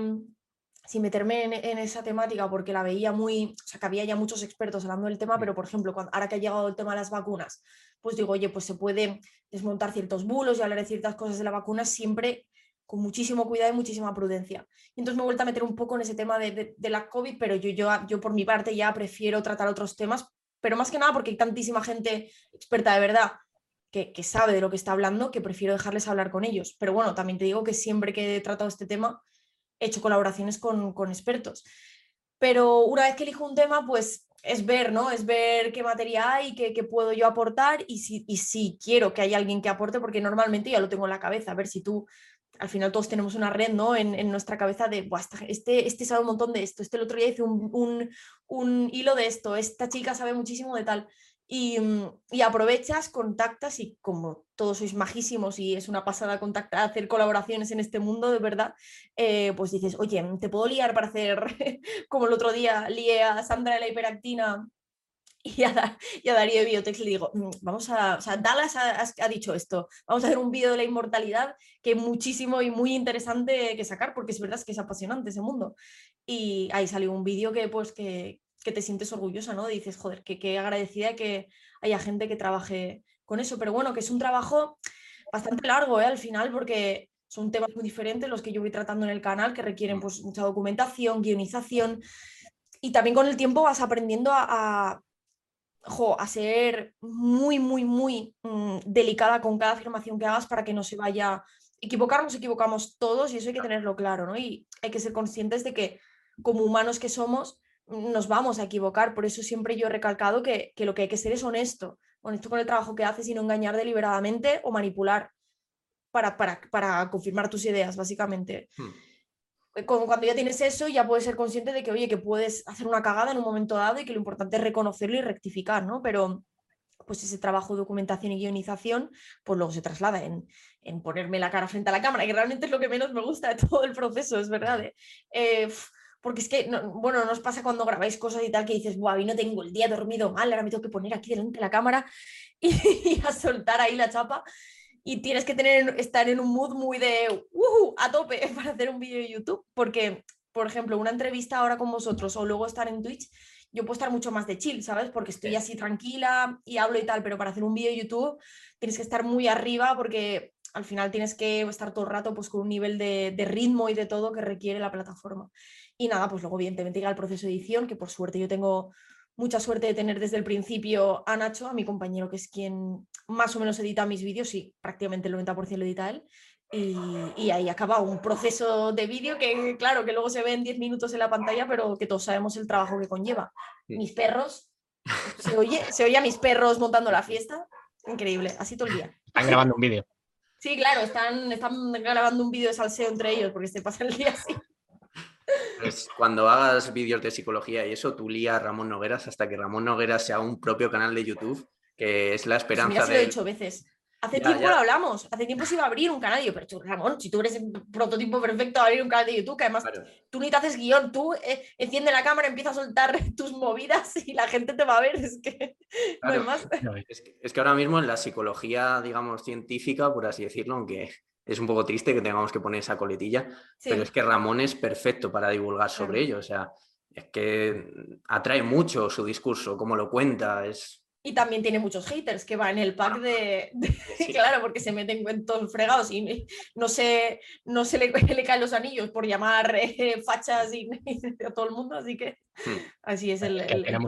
sin meterme en, esa temática porque la veía muy, o sea, que había ya muchos expertos hablando del tema, pero por ejemplo, cuando, ahora que ha llegado el tema de las vacunas, pues digo, oye, pues se puede desmontar ciertos bulos y hablar de ciertas cosas de la vacuna siempre con muchísimo cuidado y muchísima prudencia. Y entonces me he vuelto a meter un poco en ese tema de, la COVID, pero yo, yo, yo por mi parte ya prefiero tratar otros temas, pero más que nada porque hay tantísima gente experta de verdad que, que, sabe de lo que está hablando que prefiero dejarles hablar con ellos. Pero bueno, también te digo que siempre que he tratado este tema he hecho colaboraciones con, expertos. Pero una vez que elijo un tema, pues es ver, ¿no? Es ver qué materia hay, qué, qué puedo yo aportar y si, y si quiero que haya alguien que aporte, porque normalmente ya lo tengo en la cabeza. A ver si tú, al final todos tenemos una red, ¿no? En, nuestra cabeza de, este, este sabe un montón de esto, este el otro día hizo un, un hilo de esto, esta chica sabe muchísimo de tal. Mm, y, aprovechas, contactas y como todos sois majísimos y es una pasada contactar, hacer colaboraciones en este mundo, de verdad, eh, pues dices, oye, te puedo liar para hacer como el otro día lié a Sandra de la hiperactina y a, y a Darío de Biotex le digo, mm, vamos a, o sea, Dallas ha, dicho esto, vamos a hacer un vídeo de la inmortalidad que es muchísimo y muy interesante que sacar, porque es verdad que es apasionante ese mundo. Y ahí salió un vídeo que pues que, que, te sientes orgullosa, ¿no? Dices, joder, que, que agradecida que haya gente que trabaje con eso, pero bueno, que es un trabajo bastante largo, ¿eh? Al final, porque son temas muy diferentes los que yo voy tratando en el canal, que requieren pues mucha documentación, guionización, y también con el tiempo vas aprendiendo a a ser muy, muy, muy mm, delicada con cada afirmación que hagas para que no se vaya. Equivocar nos equivocamos todos y eso hay que tenerlo claro, ¿no? Y hay que ser conscientes de que como humanos que somos nos vamos a equivocar. Por eso siempre yo he recalcado que, lo que hay que ser es honesto, honesto con el trabajo que haces y no engañar deliberadamente o manipular para, para, confirmar tus ideas, básicamente. Hmm. Eh, cuando ya tienes eso, ya puedes ser consciente de que, oye, que puedes hacer una cagada en un momento dado y que lo importante es reconocerlo y rectificar, ¿no? Pero pues ese trabajo de documentación y guionización, pues luego se traslada en, en ponerme la cara frente a la cámara, que realmente es lo que menos me gusta de todo el proceso, es verdad. ¿eh? Eh, porque es que, bueno, nos pasa cuando grabáis cosas y tal que dices, guau, y no tengo el día dormido mal, ahora me tengo que poner aquí delante de la cámara y, y a soltar ahí la chapa y tienes que tener, estar en un mood muy de uh, a tope para hacer un vídeo de YouTube, porque, por ejemplo, una entrevista ahora con vosotros o luego estar en Twitch, yo puedo estar mucho más de chill, ¿sabes? Porque estoy así tranquila y hablo y tal, pero para hacer un vídeo de YouTube tienes que estar muy arriba porque al final tienes que estar todo el rato pues, con un nivel de, de ritmo y de todo que requiere la plataforma. Y nada, pues luego evidentemente llega el proceso de edición, que por suerte yo tengo mucha suerte de tener desde el principio a Nacho, a mi compañero, que es quien más o menos edita mis vídeos, y prácticamente el 90% lo edita él. Y, ahí acaba un proceso de vídeo que, claro, que luego se ve en 10 minutos en la pantalla, pero que todos sabemos el trabajo que conlleva. Mis perros, se oye, se oye a mis perros montando la fiesta. Increíble, así todo el día. Están grabando un vídeo. Sí, claro, están, están grabando un vídeo de salseo entre ellos porque se pasa el día así. Pues cuando hagas vídeos de psicología y eso, tú lías a Ramón Nogueras hasta que Ramón Nogueras sea un propio canal de YouTube, que es la pues esperanza de... lo he dicho veces. Hace tiempo lo hablamos, hace tiempo se iba a abrir un canal. Y yo, pero tú, Ramón, si tú eres el prototipo perfecto de abrir un canal de YouTube, que además tú ni te haces guion, tú eh, enciende la cámara, empieza a soltar tus movidas y la gente te va a ver. Es que no hay más. Es que, es que ahora mismo en la psicología, digamos, científica, por así decirlo, aunque es un poco triste que tengamos que poner esa coletilla, pero es que Ramón es perfecto para divulgar sobre ello, o sea, es que atrae mucho su discurso, como lo cuenta, es... Y también tiene muchos haters que va en el pack de... Claro, porque se meten en todos fregados y no se, no se le, le caen los anillos por llamar eh, fachas y, a todo el mundo, así que hmm. así es el, el, tiene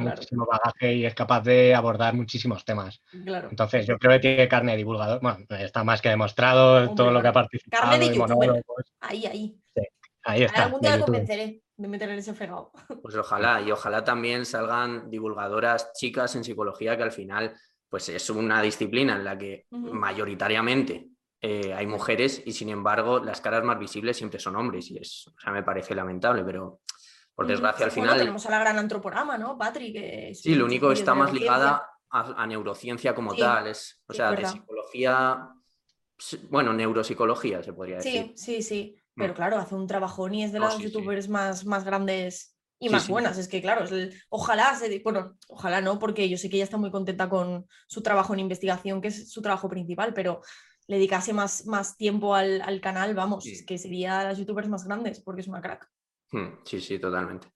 muchísimo bagaje y es capaz de abordar muchísimos temas. Entonces, yo creo que tiene carne de divulgador. Bueno, está más que demostrado todo lo que ha participado. Carne de. Ahí, ahí. ahí está. Algún día lo convenceré de meter en ese fregado. Pues ojalá, y ojalá también salgan divulgadoras chicas en psicología, que al final pues es una disciplina en la que mayoritariamente eh, hay mujeres y sin embargo las caras más visibles siempre son hombres y es, o sea, me parece lamentable, pero por desgracia, al final. tenemos a la gran antroporama, ¿no? Patrick. sí, lo único está más ligada a, neurociencia como tal. Es, o sea, de psicología. Bueno, neuropsicología se podría decir. Sí, sí, sí. Mm. Pero claro, hace un trabajo ni es de las youtubers Más, más grandes y más buenas. Es que, claro, ojalá, se, bueno, ojalá no, porque yo sé que ella está muy contenta con su trabajo en investigación, que es su trabajo principal, pero le dedicase más, más tiempo al, al canal, vamos, es que sería las youtubers más grandes, porque es una crack. Hmm, sí, sí, totalmente.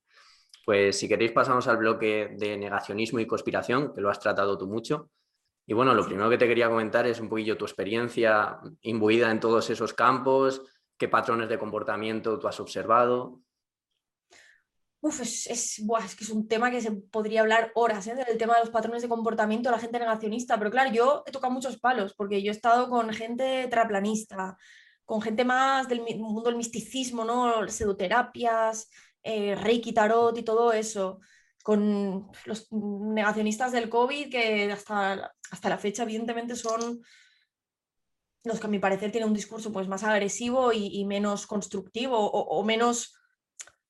Pues si queréis pasamos al bloque de negacionismo y conspiración, que lo has tratado tú mucho. Y bueno, lo primero que te quería comentar es un poquillo tu experiencia imbuida en todos esos campos, qué patrones de comportamiento tú has observado. Uf, es, que es un tema que se podría hablar horas, ¿eh? del tema de los patrones de comportamiento de la gente negacionista, pero claro, yo he tocado muchos palos, porque yo he estado con gente traplanista, con gente más del mundo del misticismo, ¿no? Pseudoterapias, eh, Reiki, Tarot y todo eso, con los negacionistas del COVID que hasta, hasta la fecha evidentemente son los que a mi parecer tienen un discurso pues, más agresivo y, menos constructivo o, menos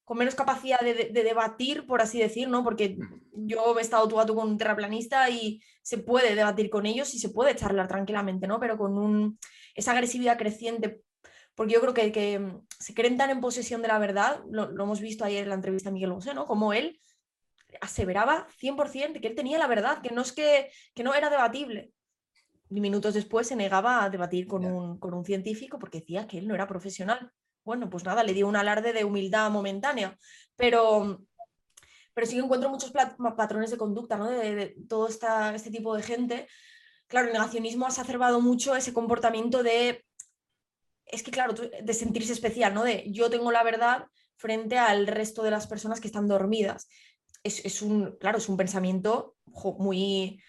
con menos capacidad de, debatir, por así decir, ¿no? Porque yo he estado tú a tú con un terraplanista y se puede debatir con ellos y se puede charlar tranquilamente, ¿no? Pero con un, esa agresividad creciente, porque yo creo que, que mm, se creen tan en posesión de la verdad, lo, hemos visto ayer en la entrevista a Miguel Bosé, ¿no? Como él aseveraba 100% que él tenía la verdad, que no es que, que no era debatible. Minutos después se negaba a debatir con un, con un científico porque decía que él no era profesional. Bueno, pues nada, le dio un alarde de humildad momentánea, pero, pero sí que encuentro muchos patrones de conducta ¿no? de, todo esta, este tipo de gente. Claro, el negacionismo ha exacerbado mucho ese comportamiento de, es que claro, de sentirse especial, ¿no? De yo tengo la verdad frente al resto de las personas que están dormidas. Es, un, claro, es un pensamiento muy,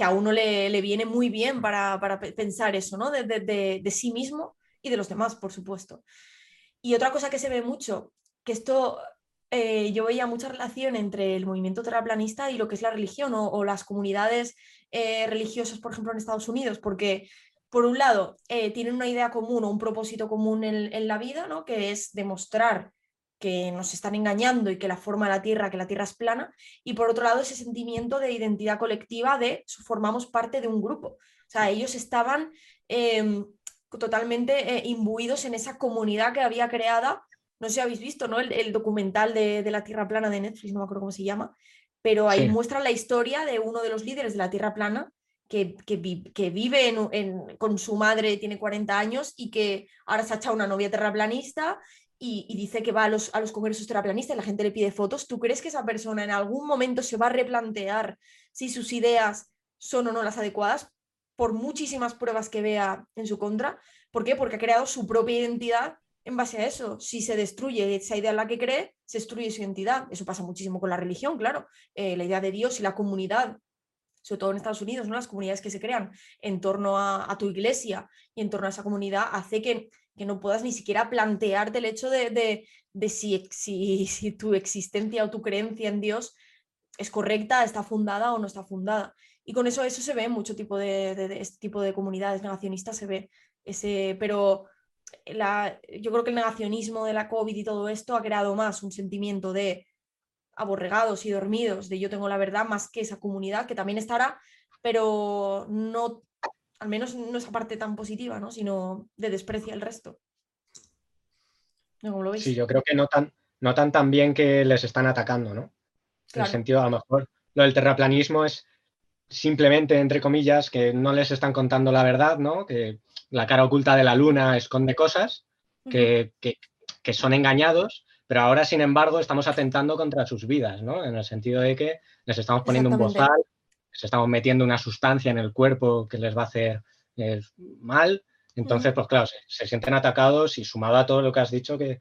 que a uno le, viene muy bien para, pensar eso, ¿no? De, sí mismo y de los demás, por supuesto. Y otra cosa que se ve mucho, que esto eh, yo veía mucha relación entre el movimiento terraplanista y lo que es la religión o, las comunidades eh, religiosas, por ejemplo, en Estados Unidos, porque por un lado eh, tienen una idea común o un propósito común en, en la vida, ¿no? que es demostrar que nos están engañando y que la forma de la Tierra, que la Tierra es plana, y por otro lado ese sentimiento de identidad colectiva de formamos parte de un grupo. O sea, ellos estaban em, totalmente eh, imbuidos en esa comunidad que había creada. No sé si habéis visto ¿no? el, documental de, la Tierra plana de Netflix, no me acuerdo cómo se llama, pero ahí muestra la historia de uno de los líderes de la Tierra plana que, que, vive con su madre, tiene 40 años y que ahora se ha echado una novia terraplanista y, dice que va a los, a los congresos terraplanistas y la gente le pide fotos, ¿tú crees que esa persona en algún momento se va a replantear si sus ideas son o no las adecuadas por muchísimas pruebas que vea en su contra? ¿Por qué? Porque ha creado su propia identidad en base a eso. Si se destruye esa idea en la que cree, se destruye su identidad. Eso pasa muchísimo con la religión, claro. Eh, la idea de Dios y la comunidad, sobre todo en Estados Unidos, ¿no? las comunidades que se crean en torno a, a tu iglesia y en torno a esa comunidad, hace que que no puedas ni siquiera plantearte el hecho de, si, si, tu existencia o tu creencia en Dios es correcta, está fundada o no está fundada. Y con eso, eso se ve en mucho tipo de, este tipo de comunidades negacionistas, se ve ese, pero la, yo creo que el negacionismo de la COVID y todo esto ha creado más un sentimiento de aborregados y dormidos, de yo tengo la verdad, más que esa comunidad que también estará, pero no al menos no esa parte tan positiva, ¿no? sino de desprecia el resto. ¿Cómo lo veis? Sí, yo creo que notan, notan también que les están atacando, ¿no? En el sentido, a lo mejor, lo del terraplanismo es simplemente, entre comillas, que no les están contando la verdad, ¿no? Que la cara oculta de la luna esconde cosas, que, son engañados, pero ahora, sin embargo, estamos atentando contra sus vidas, ¿no? En el sentido de que les estamos poniendo un bozal, se estamos metiendo una sustancia en el cuerpo que les va a hacer eh, mal. Entonces, pues claro, se, sienten atacados y sumado a todo lo que has dicho, que,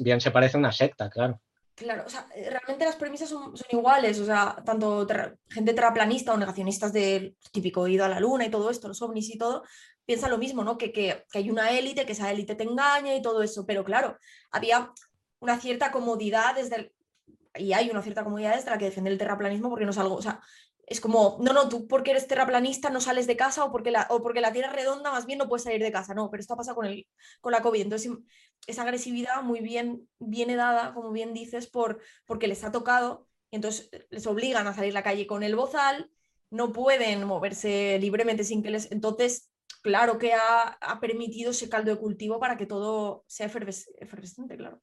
bien se parece a una secta, claro. Claro, o sea, eh, realmente las premisas son, iguales, o sea, tanto gente terraplanista o negacionistas del típico ido a la luna y todo esto, los ovnis y todo, piensa lo mismo, ¿no? Que, que hay una élite, que esa élite te engaña y todo eso, pero claro, había una cierta comodidad desde el, y hay una cierta comodidad desde la que defiende el terraplanismo porque no es algo, o sea, es como, no, no, tú porque eres terraplanista no sales de casa o porque la, o porque la Tierra redonda más bien no puedes salir de casa. No, pero esto ha pasado con, el, con la COVID. Entonces, esa agresividad muy bien viene dada, como bien dices, por, porque les ha tocado y entonces les obligan a salir a la calle con el bozal, no pueden moverse libremente sin que les... Entonces, claro que ha, permitido ese caldo de cultivo para que todo sea efervescente, claro.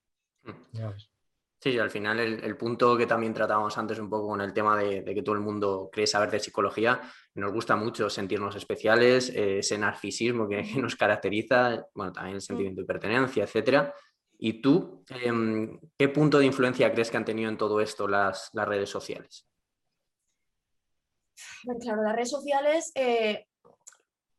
Sí, al final el, punto que también tratábamos antes un poco con el tema de, que todo el mundo cree saber de psicología, nos gusta mucho sentirnos especiales, eh, ese narcisismo que, nos caracteriza, bueno, también el mm. sentimiento de pertenencia, etcétera. ¿Y tú, em, qué punto de influencia crees que han tenido en todo esto las, redes sociales? Claro, las redes sociales eh,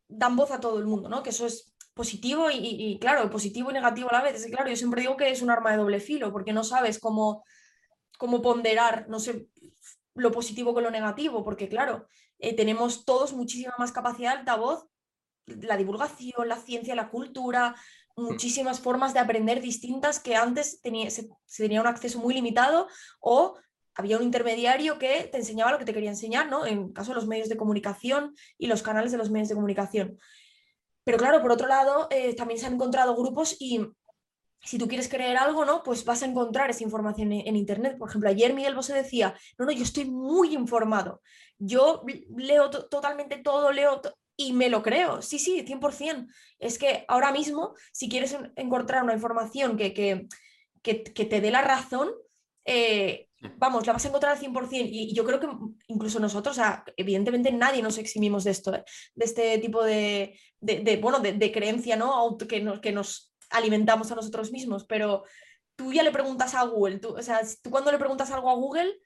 dan voz a todo el mundo, ¿no? Que eso es positivo y, claro, positivo y negativo a la vez. Es claro, yo siempre digo que es un arma de doble filo, porque no sabes cómo, cómo ponderar, no sé, lo positivo con lo negativo, porque claro, eh, tenemos todos muchísima más capacidad de altavoz, la divulgación, la ciencia, la cultura, muchísimas formas de aprender distintas que antes tenía, se, tenía un acceso muy limitado o había un intermediario que te enseñaba lo que te quería enseñar, ¿no? En caso de los medios de comunicación y los canales de los medios de comunicación. Pero claro, por otro lado, eh, también se han encontrado grupos y si tú quieres creer algo, ¿no? Pues vas a encontrar esa información en, Internet. Por ejemplo, ayer Miguel Bosé decía, no, no, yo estoy muy informado. Yo leo totalmente todo, leo y me lo creo. Sí, sí, 100%. Es que ahora mismo, si quieres encontrar una información que, que, te dé la razón, eh, vamos, la vas a encontrar al 100%. Y, yo creo que incluso nosotros, evidentemente nadie nos eximimos de esto, ¿eh? de este tipo de, bueno, de, creencia, ¿no? Que nos, que nos alimentamos a nosotros mismos, pero tú ya le preguntas a Google, tú, o sea, tú cuando le preguntas algo a Google,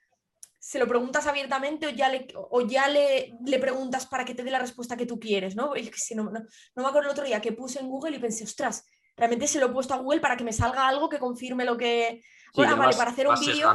se lo preguntas abiertamente o ya le, o ya le, le preguntas para que te dé la respuesta que tú quieres, ¿no? no, no, me acuerdo el otro día que puse en Google y pensé, ostras, realmente se lo he puesto a Google para que me salga algo que confirme lo que... bueno, vale, para hacer un vídeo...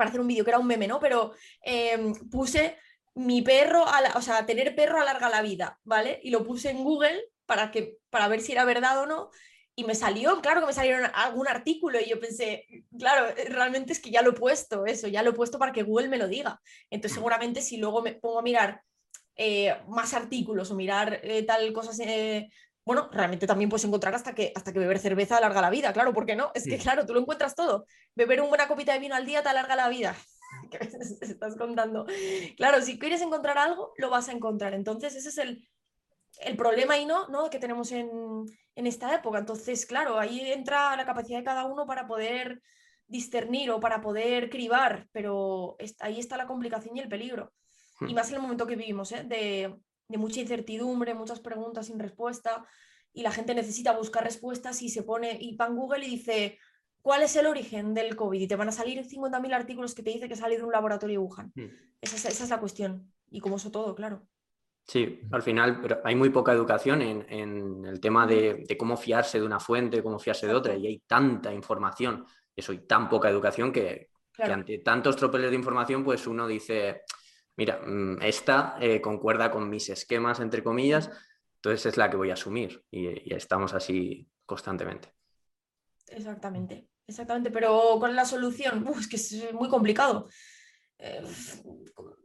Para hacer un vídeo, que era un meme, ¿no? Pero em, puse mi perro, o sea, tener perro alarga la vida, ¿vale? Y lo puse en Google para, que, para ver si era verdad o no y me salió, claro que me salió algún artículo y yo pensé, claro, eh, realmente es que ya lo he puesto, eso, ya lo he puesto para que Google me lo diga. Entonces seguramente si luego me pongo a mirar eh, más artículos o mirar eh, tal cosas, bueno, realmente también puedes encontrar hasta que, hasta que beber cerveza alarga la vida, claro, ¿por qué no? Es que claro, tú lo encuentras todo. Beber una buena copita de vino al día te alarga la vida. ¿Qué estás contando? Claro, si quieres encontrar algo, lo vas a encontrar. Entonces ese es el, el problema ahí no, ¿no? que tenemos en, esta época. Entonces, claro, ahí entra la capacidad de cada uno para poder discernir o para poder cribar, pero ahí está la complicación y el peligro. Y hmm. más en el momento que vivimos, ¿eh? de, mucha incertidumbre, muchas preguntas sin respuesta, y la gente necesita buscar respuestas y se pone, y va en Google y dice, ¿cuál es el origen del COVID? Y te van a salir 50.000 artículos que te dice que sale de un laboratorio de Wuhan. Hmm. Esa, esa, es la cuestión. Y como eso todo, claro. Sí, al final pero hay muy poca educación en, el tema de, cómo fiarse de una fuente, cómo fiarse de otra, y hay tanta información, eso y tan poca educación que, ante tantos tropeles de información, pues uno dice, mira, mm, esta eh, concuerda con mis esquemas, entre comillas, entonces es la que voy a asumir, y, estamos así constantemente. Exactamente, exactamente, pero con la solución, es que es muy complicado. Eh,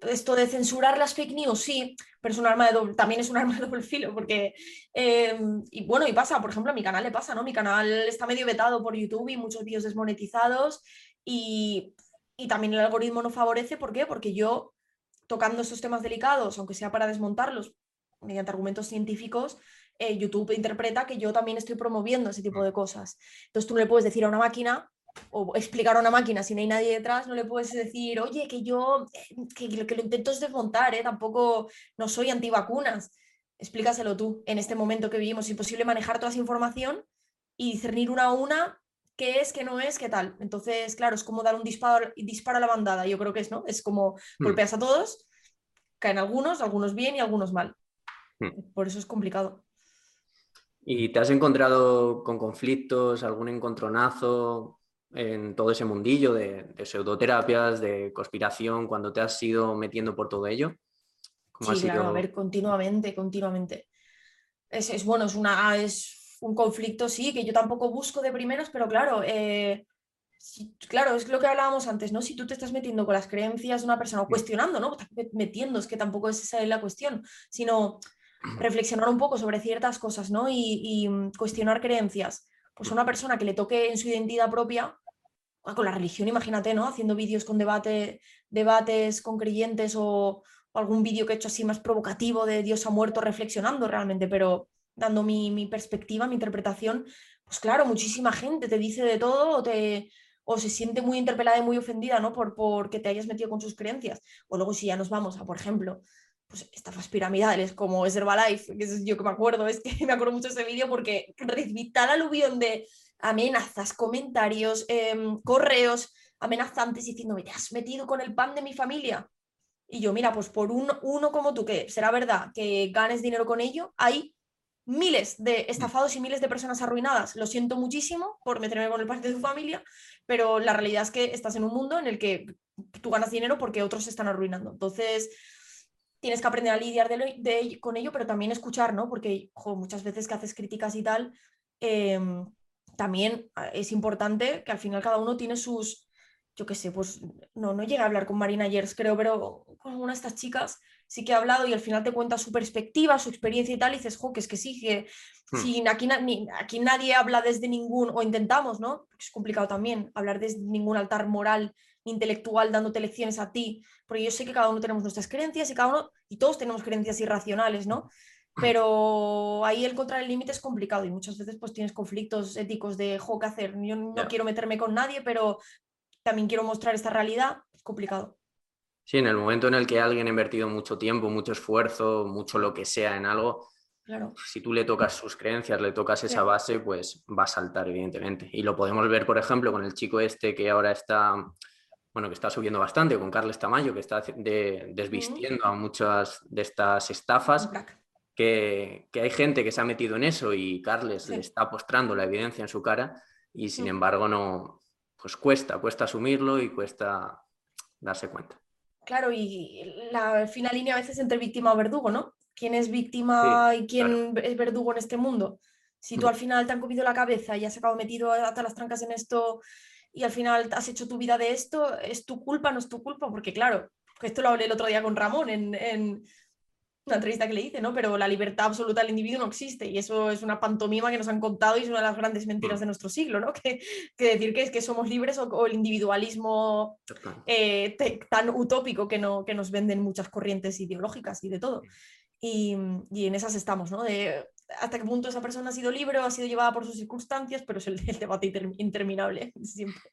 esto de censurar las fake news, sí, pero es un arma de también es un arma de doble filo, porque, eh, y bueno, y pasa, por ejemplo, a mi canal le pasa, ¿no? Mi canal está medio vetado por YouTube y muchos vídeos desmonetizados y, también el algoritmo no favorece, ¿por qué? Porque yo, tocando estos temas delicados, aunque sea para desmontarlos mediante argumentos científicos, eh, YouTube interpreta que yo también estoy promoviendo ese tipo de cosas. Entonces tú no le puedes decir a una máquina o explicar a una máquina si no hay nadie detrás, no le puedes decir, oye, que yo, eh, que lo que lo intento es desmontar, ¿eh? tampoco no soy antivacunas. Explícaselo tú en este momento que vivimos. Es imposible manejar toda esa información y discernir una a una qué es, qué no es, qué tal. Entonces, claro, es como dar un disparo, disparo a la bandada, yo creo que es, ¿no? Es como hmm. golpeas a todos, caen algunos, algunos bien y algunos mal. Hmm. Por eso es complicado. ¿Y te has encontrado con conflictos, algún encontronazo? en todo ese mundillo de, pseudoterapias, de conspiración, cuando te has ido metiendo por todo ello? sí, claro, a ver, continuamente, continuamente. Es, bueno, es, una, es un conflicto, sí, que yo tampoco busco de primeras, pero claro, eh, claro, es lo que hablábamos antes, ¿no? Si tú te estás metiendo con las creencias de una persona o cuestionando, ¿no? metiendo, es que tampoco es esa la cuestión, sino reflexionar un poco sobre ciertas cosas, ¿no? Y, y mm, cuestionar creencias. Pues una persona que le toque en su identidad propia, Ah, con la religión, imagínate, ¿no? Haciendo vídeos con debate, debates con creyentes o, algún vídeo que he hecho así más provocativo de Dios ha muerto reflexionando realmente, pero dando mi, perspectiva, mi interpretación, pues claro, muchísima gente te dice de todo o, te, o se siente muy interpelada y muy ofendida, ¿no? Por, por que te hayas metido con sus creencias. O luego si ya nos vamos a, por ejemplo, pues estafas piramidales como es Herbalife, que es yo que me acuerdo, es que me acuerdo mucho de ese vídeo porque recibí tal aluvión de amenazas, comentarios, em, correos amenazantes diciéndome, te has metido con el pan de mi familia. Y yo, mira, pues por un, uno como tú, que será verdad que ganes dinero con ello, hay miles de estafados y miles de personas arruinadas. Lo siento muchísimo por meterme con el pan de tu familia, pero la realidad es que estás en un mundo en el que tú ganas dinero porque otros se están arruinando. Entonces, tienes que aprender a lidiar de, con ello, pero también escuchar, ¿no? Porque muchas veces que haces críticas y tal, em, también ah, es importante que al final cada uno tiene sus, yo qué sé, pues no, no llega a hablar con Marina Yers, creo, pero con una de estas chicas sí que ha hablado y al final te cuenta su perspectiva, su experiencia y tal, y dices, jo, que es que sí, que hmm. si aquí, aquí nadie habla desde ningún, o intentamos, ¿no? Es complicado también hablar desde ningún altar moral intelectual dándote lecciones a ti, porque yo sé que cada uno tenemos nuestras creencias y cada uno, y todos tenemos creencias irracionales, ¿no? pero ahí el encontrar el límite es complicado y muchas veces pues tienes conflictos éticos de, jo, ¿qué hacer? Yo no quiero meterme con nadie, pero también quiero mostrar esta realidad, es complicado. Sí, en el momento en el que alguien ha invertido mucho tiempo, mucho esfuerzo, mucho lo que sea en algo, claro. si tú le tocas sus creencias, le tocas esa base, pues va a saltar, evidentemente. Y lo podemos ver, por ejemplo, con el chico este que ahora está, bueno, que está subiendo bastante, con Carles Tamayo, que está desvistiendo a muchas de estas estafas. Que, hay gente que se ha metido en eso y Carles le está postrando la evidencia en su cara y sin embargo no, pues cuesta, cuesta asumirlo y cuesta darse cuenta. Claro, y la fina línea a veces entre víctima o verdugo, ¿no? ¿Quién es víctima y quién es verdugo en este mundo? Si tú al final te han comido la cabeza y has acabado metido hasta las trancas en esto y al final has hecho tu vida de esto, ¿es tu culpa? ¿No es tu culpa? Porque claro, esto lo hablé el otro día con Ramón en una entrevista que le hice, ¿no? Pero la libertad absoluta del individuo no existe y eso es una pantomima que nos han contado y es una de las grandes mentiras mm. de nuestro siglo, ¿no? Que, decir que es que somos libres o, el individualismo eh, tan utópico que, no, que nos venden muchas corrientes ideológicas y de todo. Y, en esas estamos, ¿no? De hasta qué punto esa persona ha sido libre o ha sido llevada por sus circunstancias, pero es el, debate interminable siempre.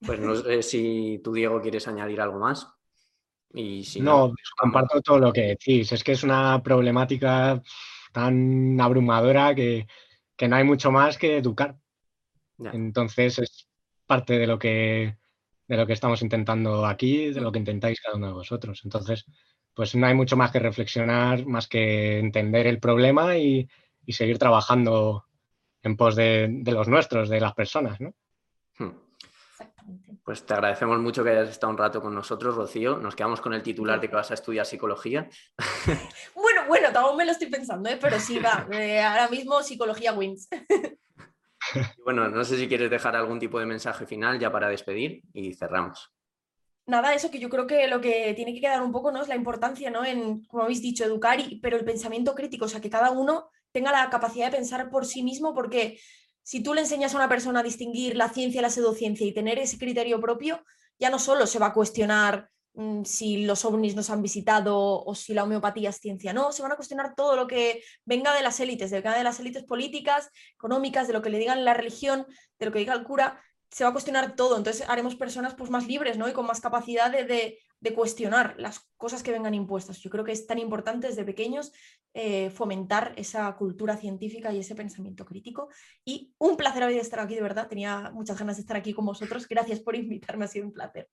Pues no sé si tú, Diego, quieres añadir algo más no, comparto todo lo que decís. Es que es una problemática tan abrumadora que, no hay mucho más que educar. Entonces es parte de lo que de lo que estamos intentando aquí, de lo que intentáis cada uno de vosotros. Entonces, pues no hay mucho más que reflexionar, más que entender el problema y, seguir trabajando en pos de, los nuestros, de las personas, ¿no? Hmm. Pues te agradecemos mucho que hayas estado un rato con nosotros, Rocío. Nos quedamos con el titular de que vas a estudiar psicología. Bueno, bueno, aún me lo estoy pensando, ¿eh? pero sí, va. Eh, ahora mismo psicología wins. bueno, no sé si quieres dejar algún tipo de mensaje final ya para despedir y cerramos. Nada, eso que yo creo que lo que tiene que quedar un poco ¿no? es la importancia, ¿no? En, como habéis dicho, educar, pero el pensamiento crítico, o sea, que cada uno tenga la capacidad de pensar por sí mismo, porque si tú le enseñas a una persona a distinguir la ciencia y la pseudociencia y tener ese criterio propio, ya no solo se va a cuestionar mm, si los ovnis nos han visitado o si la homeopatía es ciencia, no, se van a cuestionar todo lo que venga de las élites, de de las élites políticas, económicas, de lo que le digan la religión, de lo que diga el cura, se va a cuestionar todo. Entonces haremos personas pues, más libres ¿no? y con más capacidad de, cuestionar las cosas que vengan impuestas. Yo creo que es tan importante desde pequeños eh, fomentar esa cultura científica y ese pensamiento crítico. Y un placer haber estado aquí, de verdad. Tenía muchas ganas de estar aquí con vosotros. Gracias por invitarme, ha sido un placer.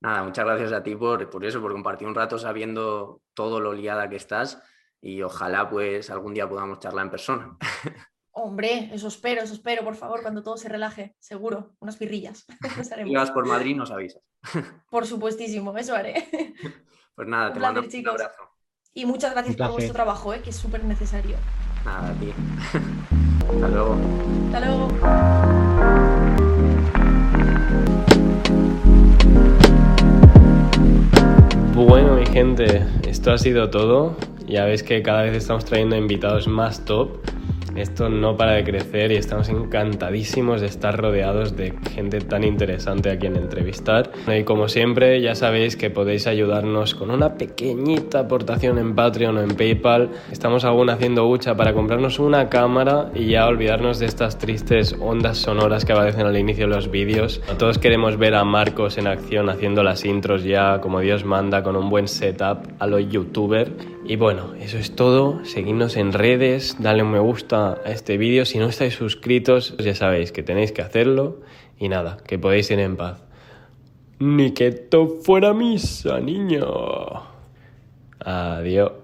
Nada, muchas gracias a ti por, por eso, por compartir un rato sabiendo todo lo liada que estás y ojalá pues algún día podamos charlar en persona. Hombre, eso espero, eso espero, por favor, cuando todo se relaje, seguro, unas pirrillas. Si vas por Madrid, nos avisas. Por supuestísimo, eso haré. Pues nada, te mando un abrazo. Y muchas gracias por vuestro trabajo, ¿eh? que es súper necesario. Nada, tío. Hasta luego. Hasta luego. Bueno, mi gente, esto ha sido todo. Ya veis que cada vez estamos trayendo invitados más top. Esto no para de crecer y estamos encantadísimos de estar rodeados de gente tan interesante a quien entrevistar. Y como siempre, ya sabéis que podéis ayudarnos con una pequeñita aportación en Patreon o en PayPal. Estamos aún haciendo hucha para comprarnos una cámara y ya olvidarnos de estas tristes ondas sonoras que aparecen al inicio de los vídeos. Todos queremos ver a Marcos en acción haciendo las intros ya como Dios manda con un buen setup a lo youtuber. Y bueno, eso es todo. Seguidnos en redes, dale un me gusta a este vídeo. Si no estáis suscritos, ya sabéis que tenéis que hacerlo. Y nada, que podéis ir en paz. Ni que esto fuera misa, niño. Adiós.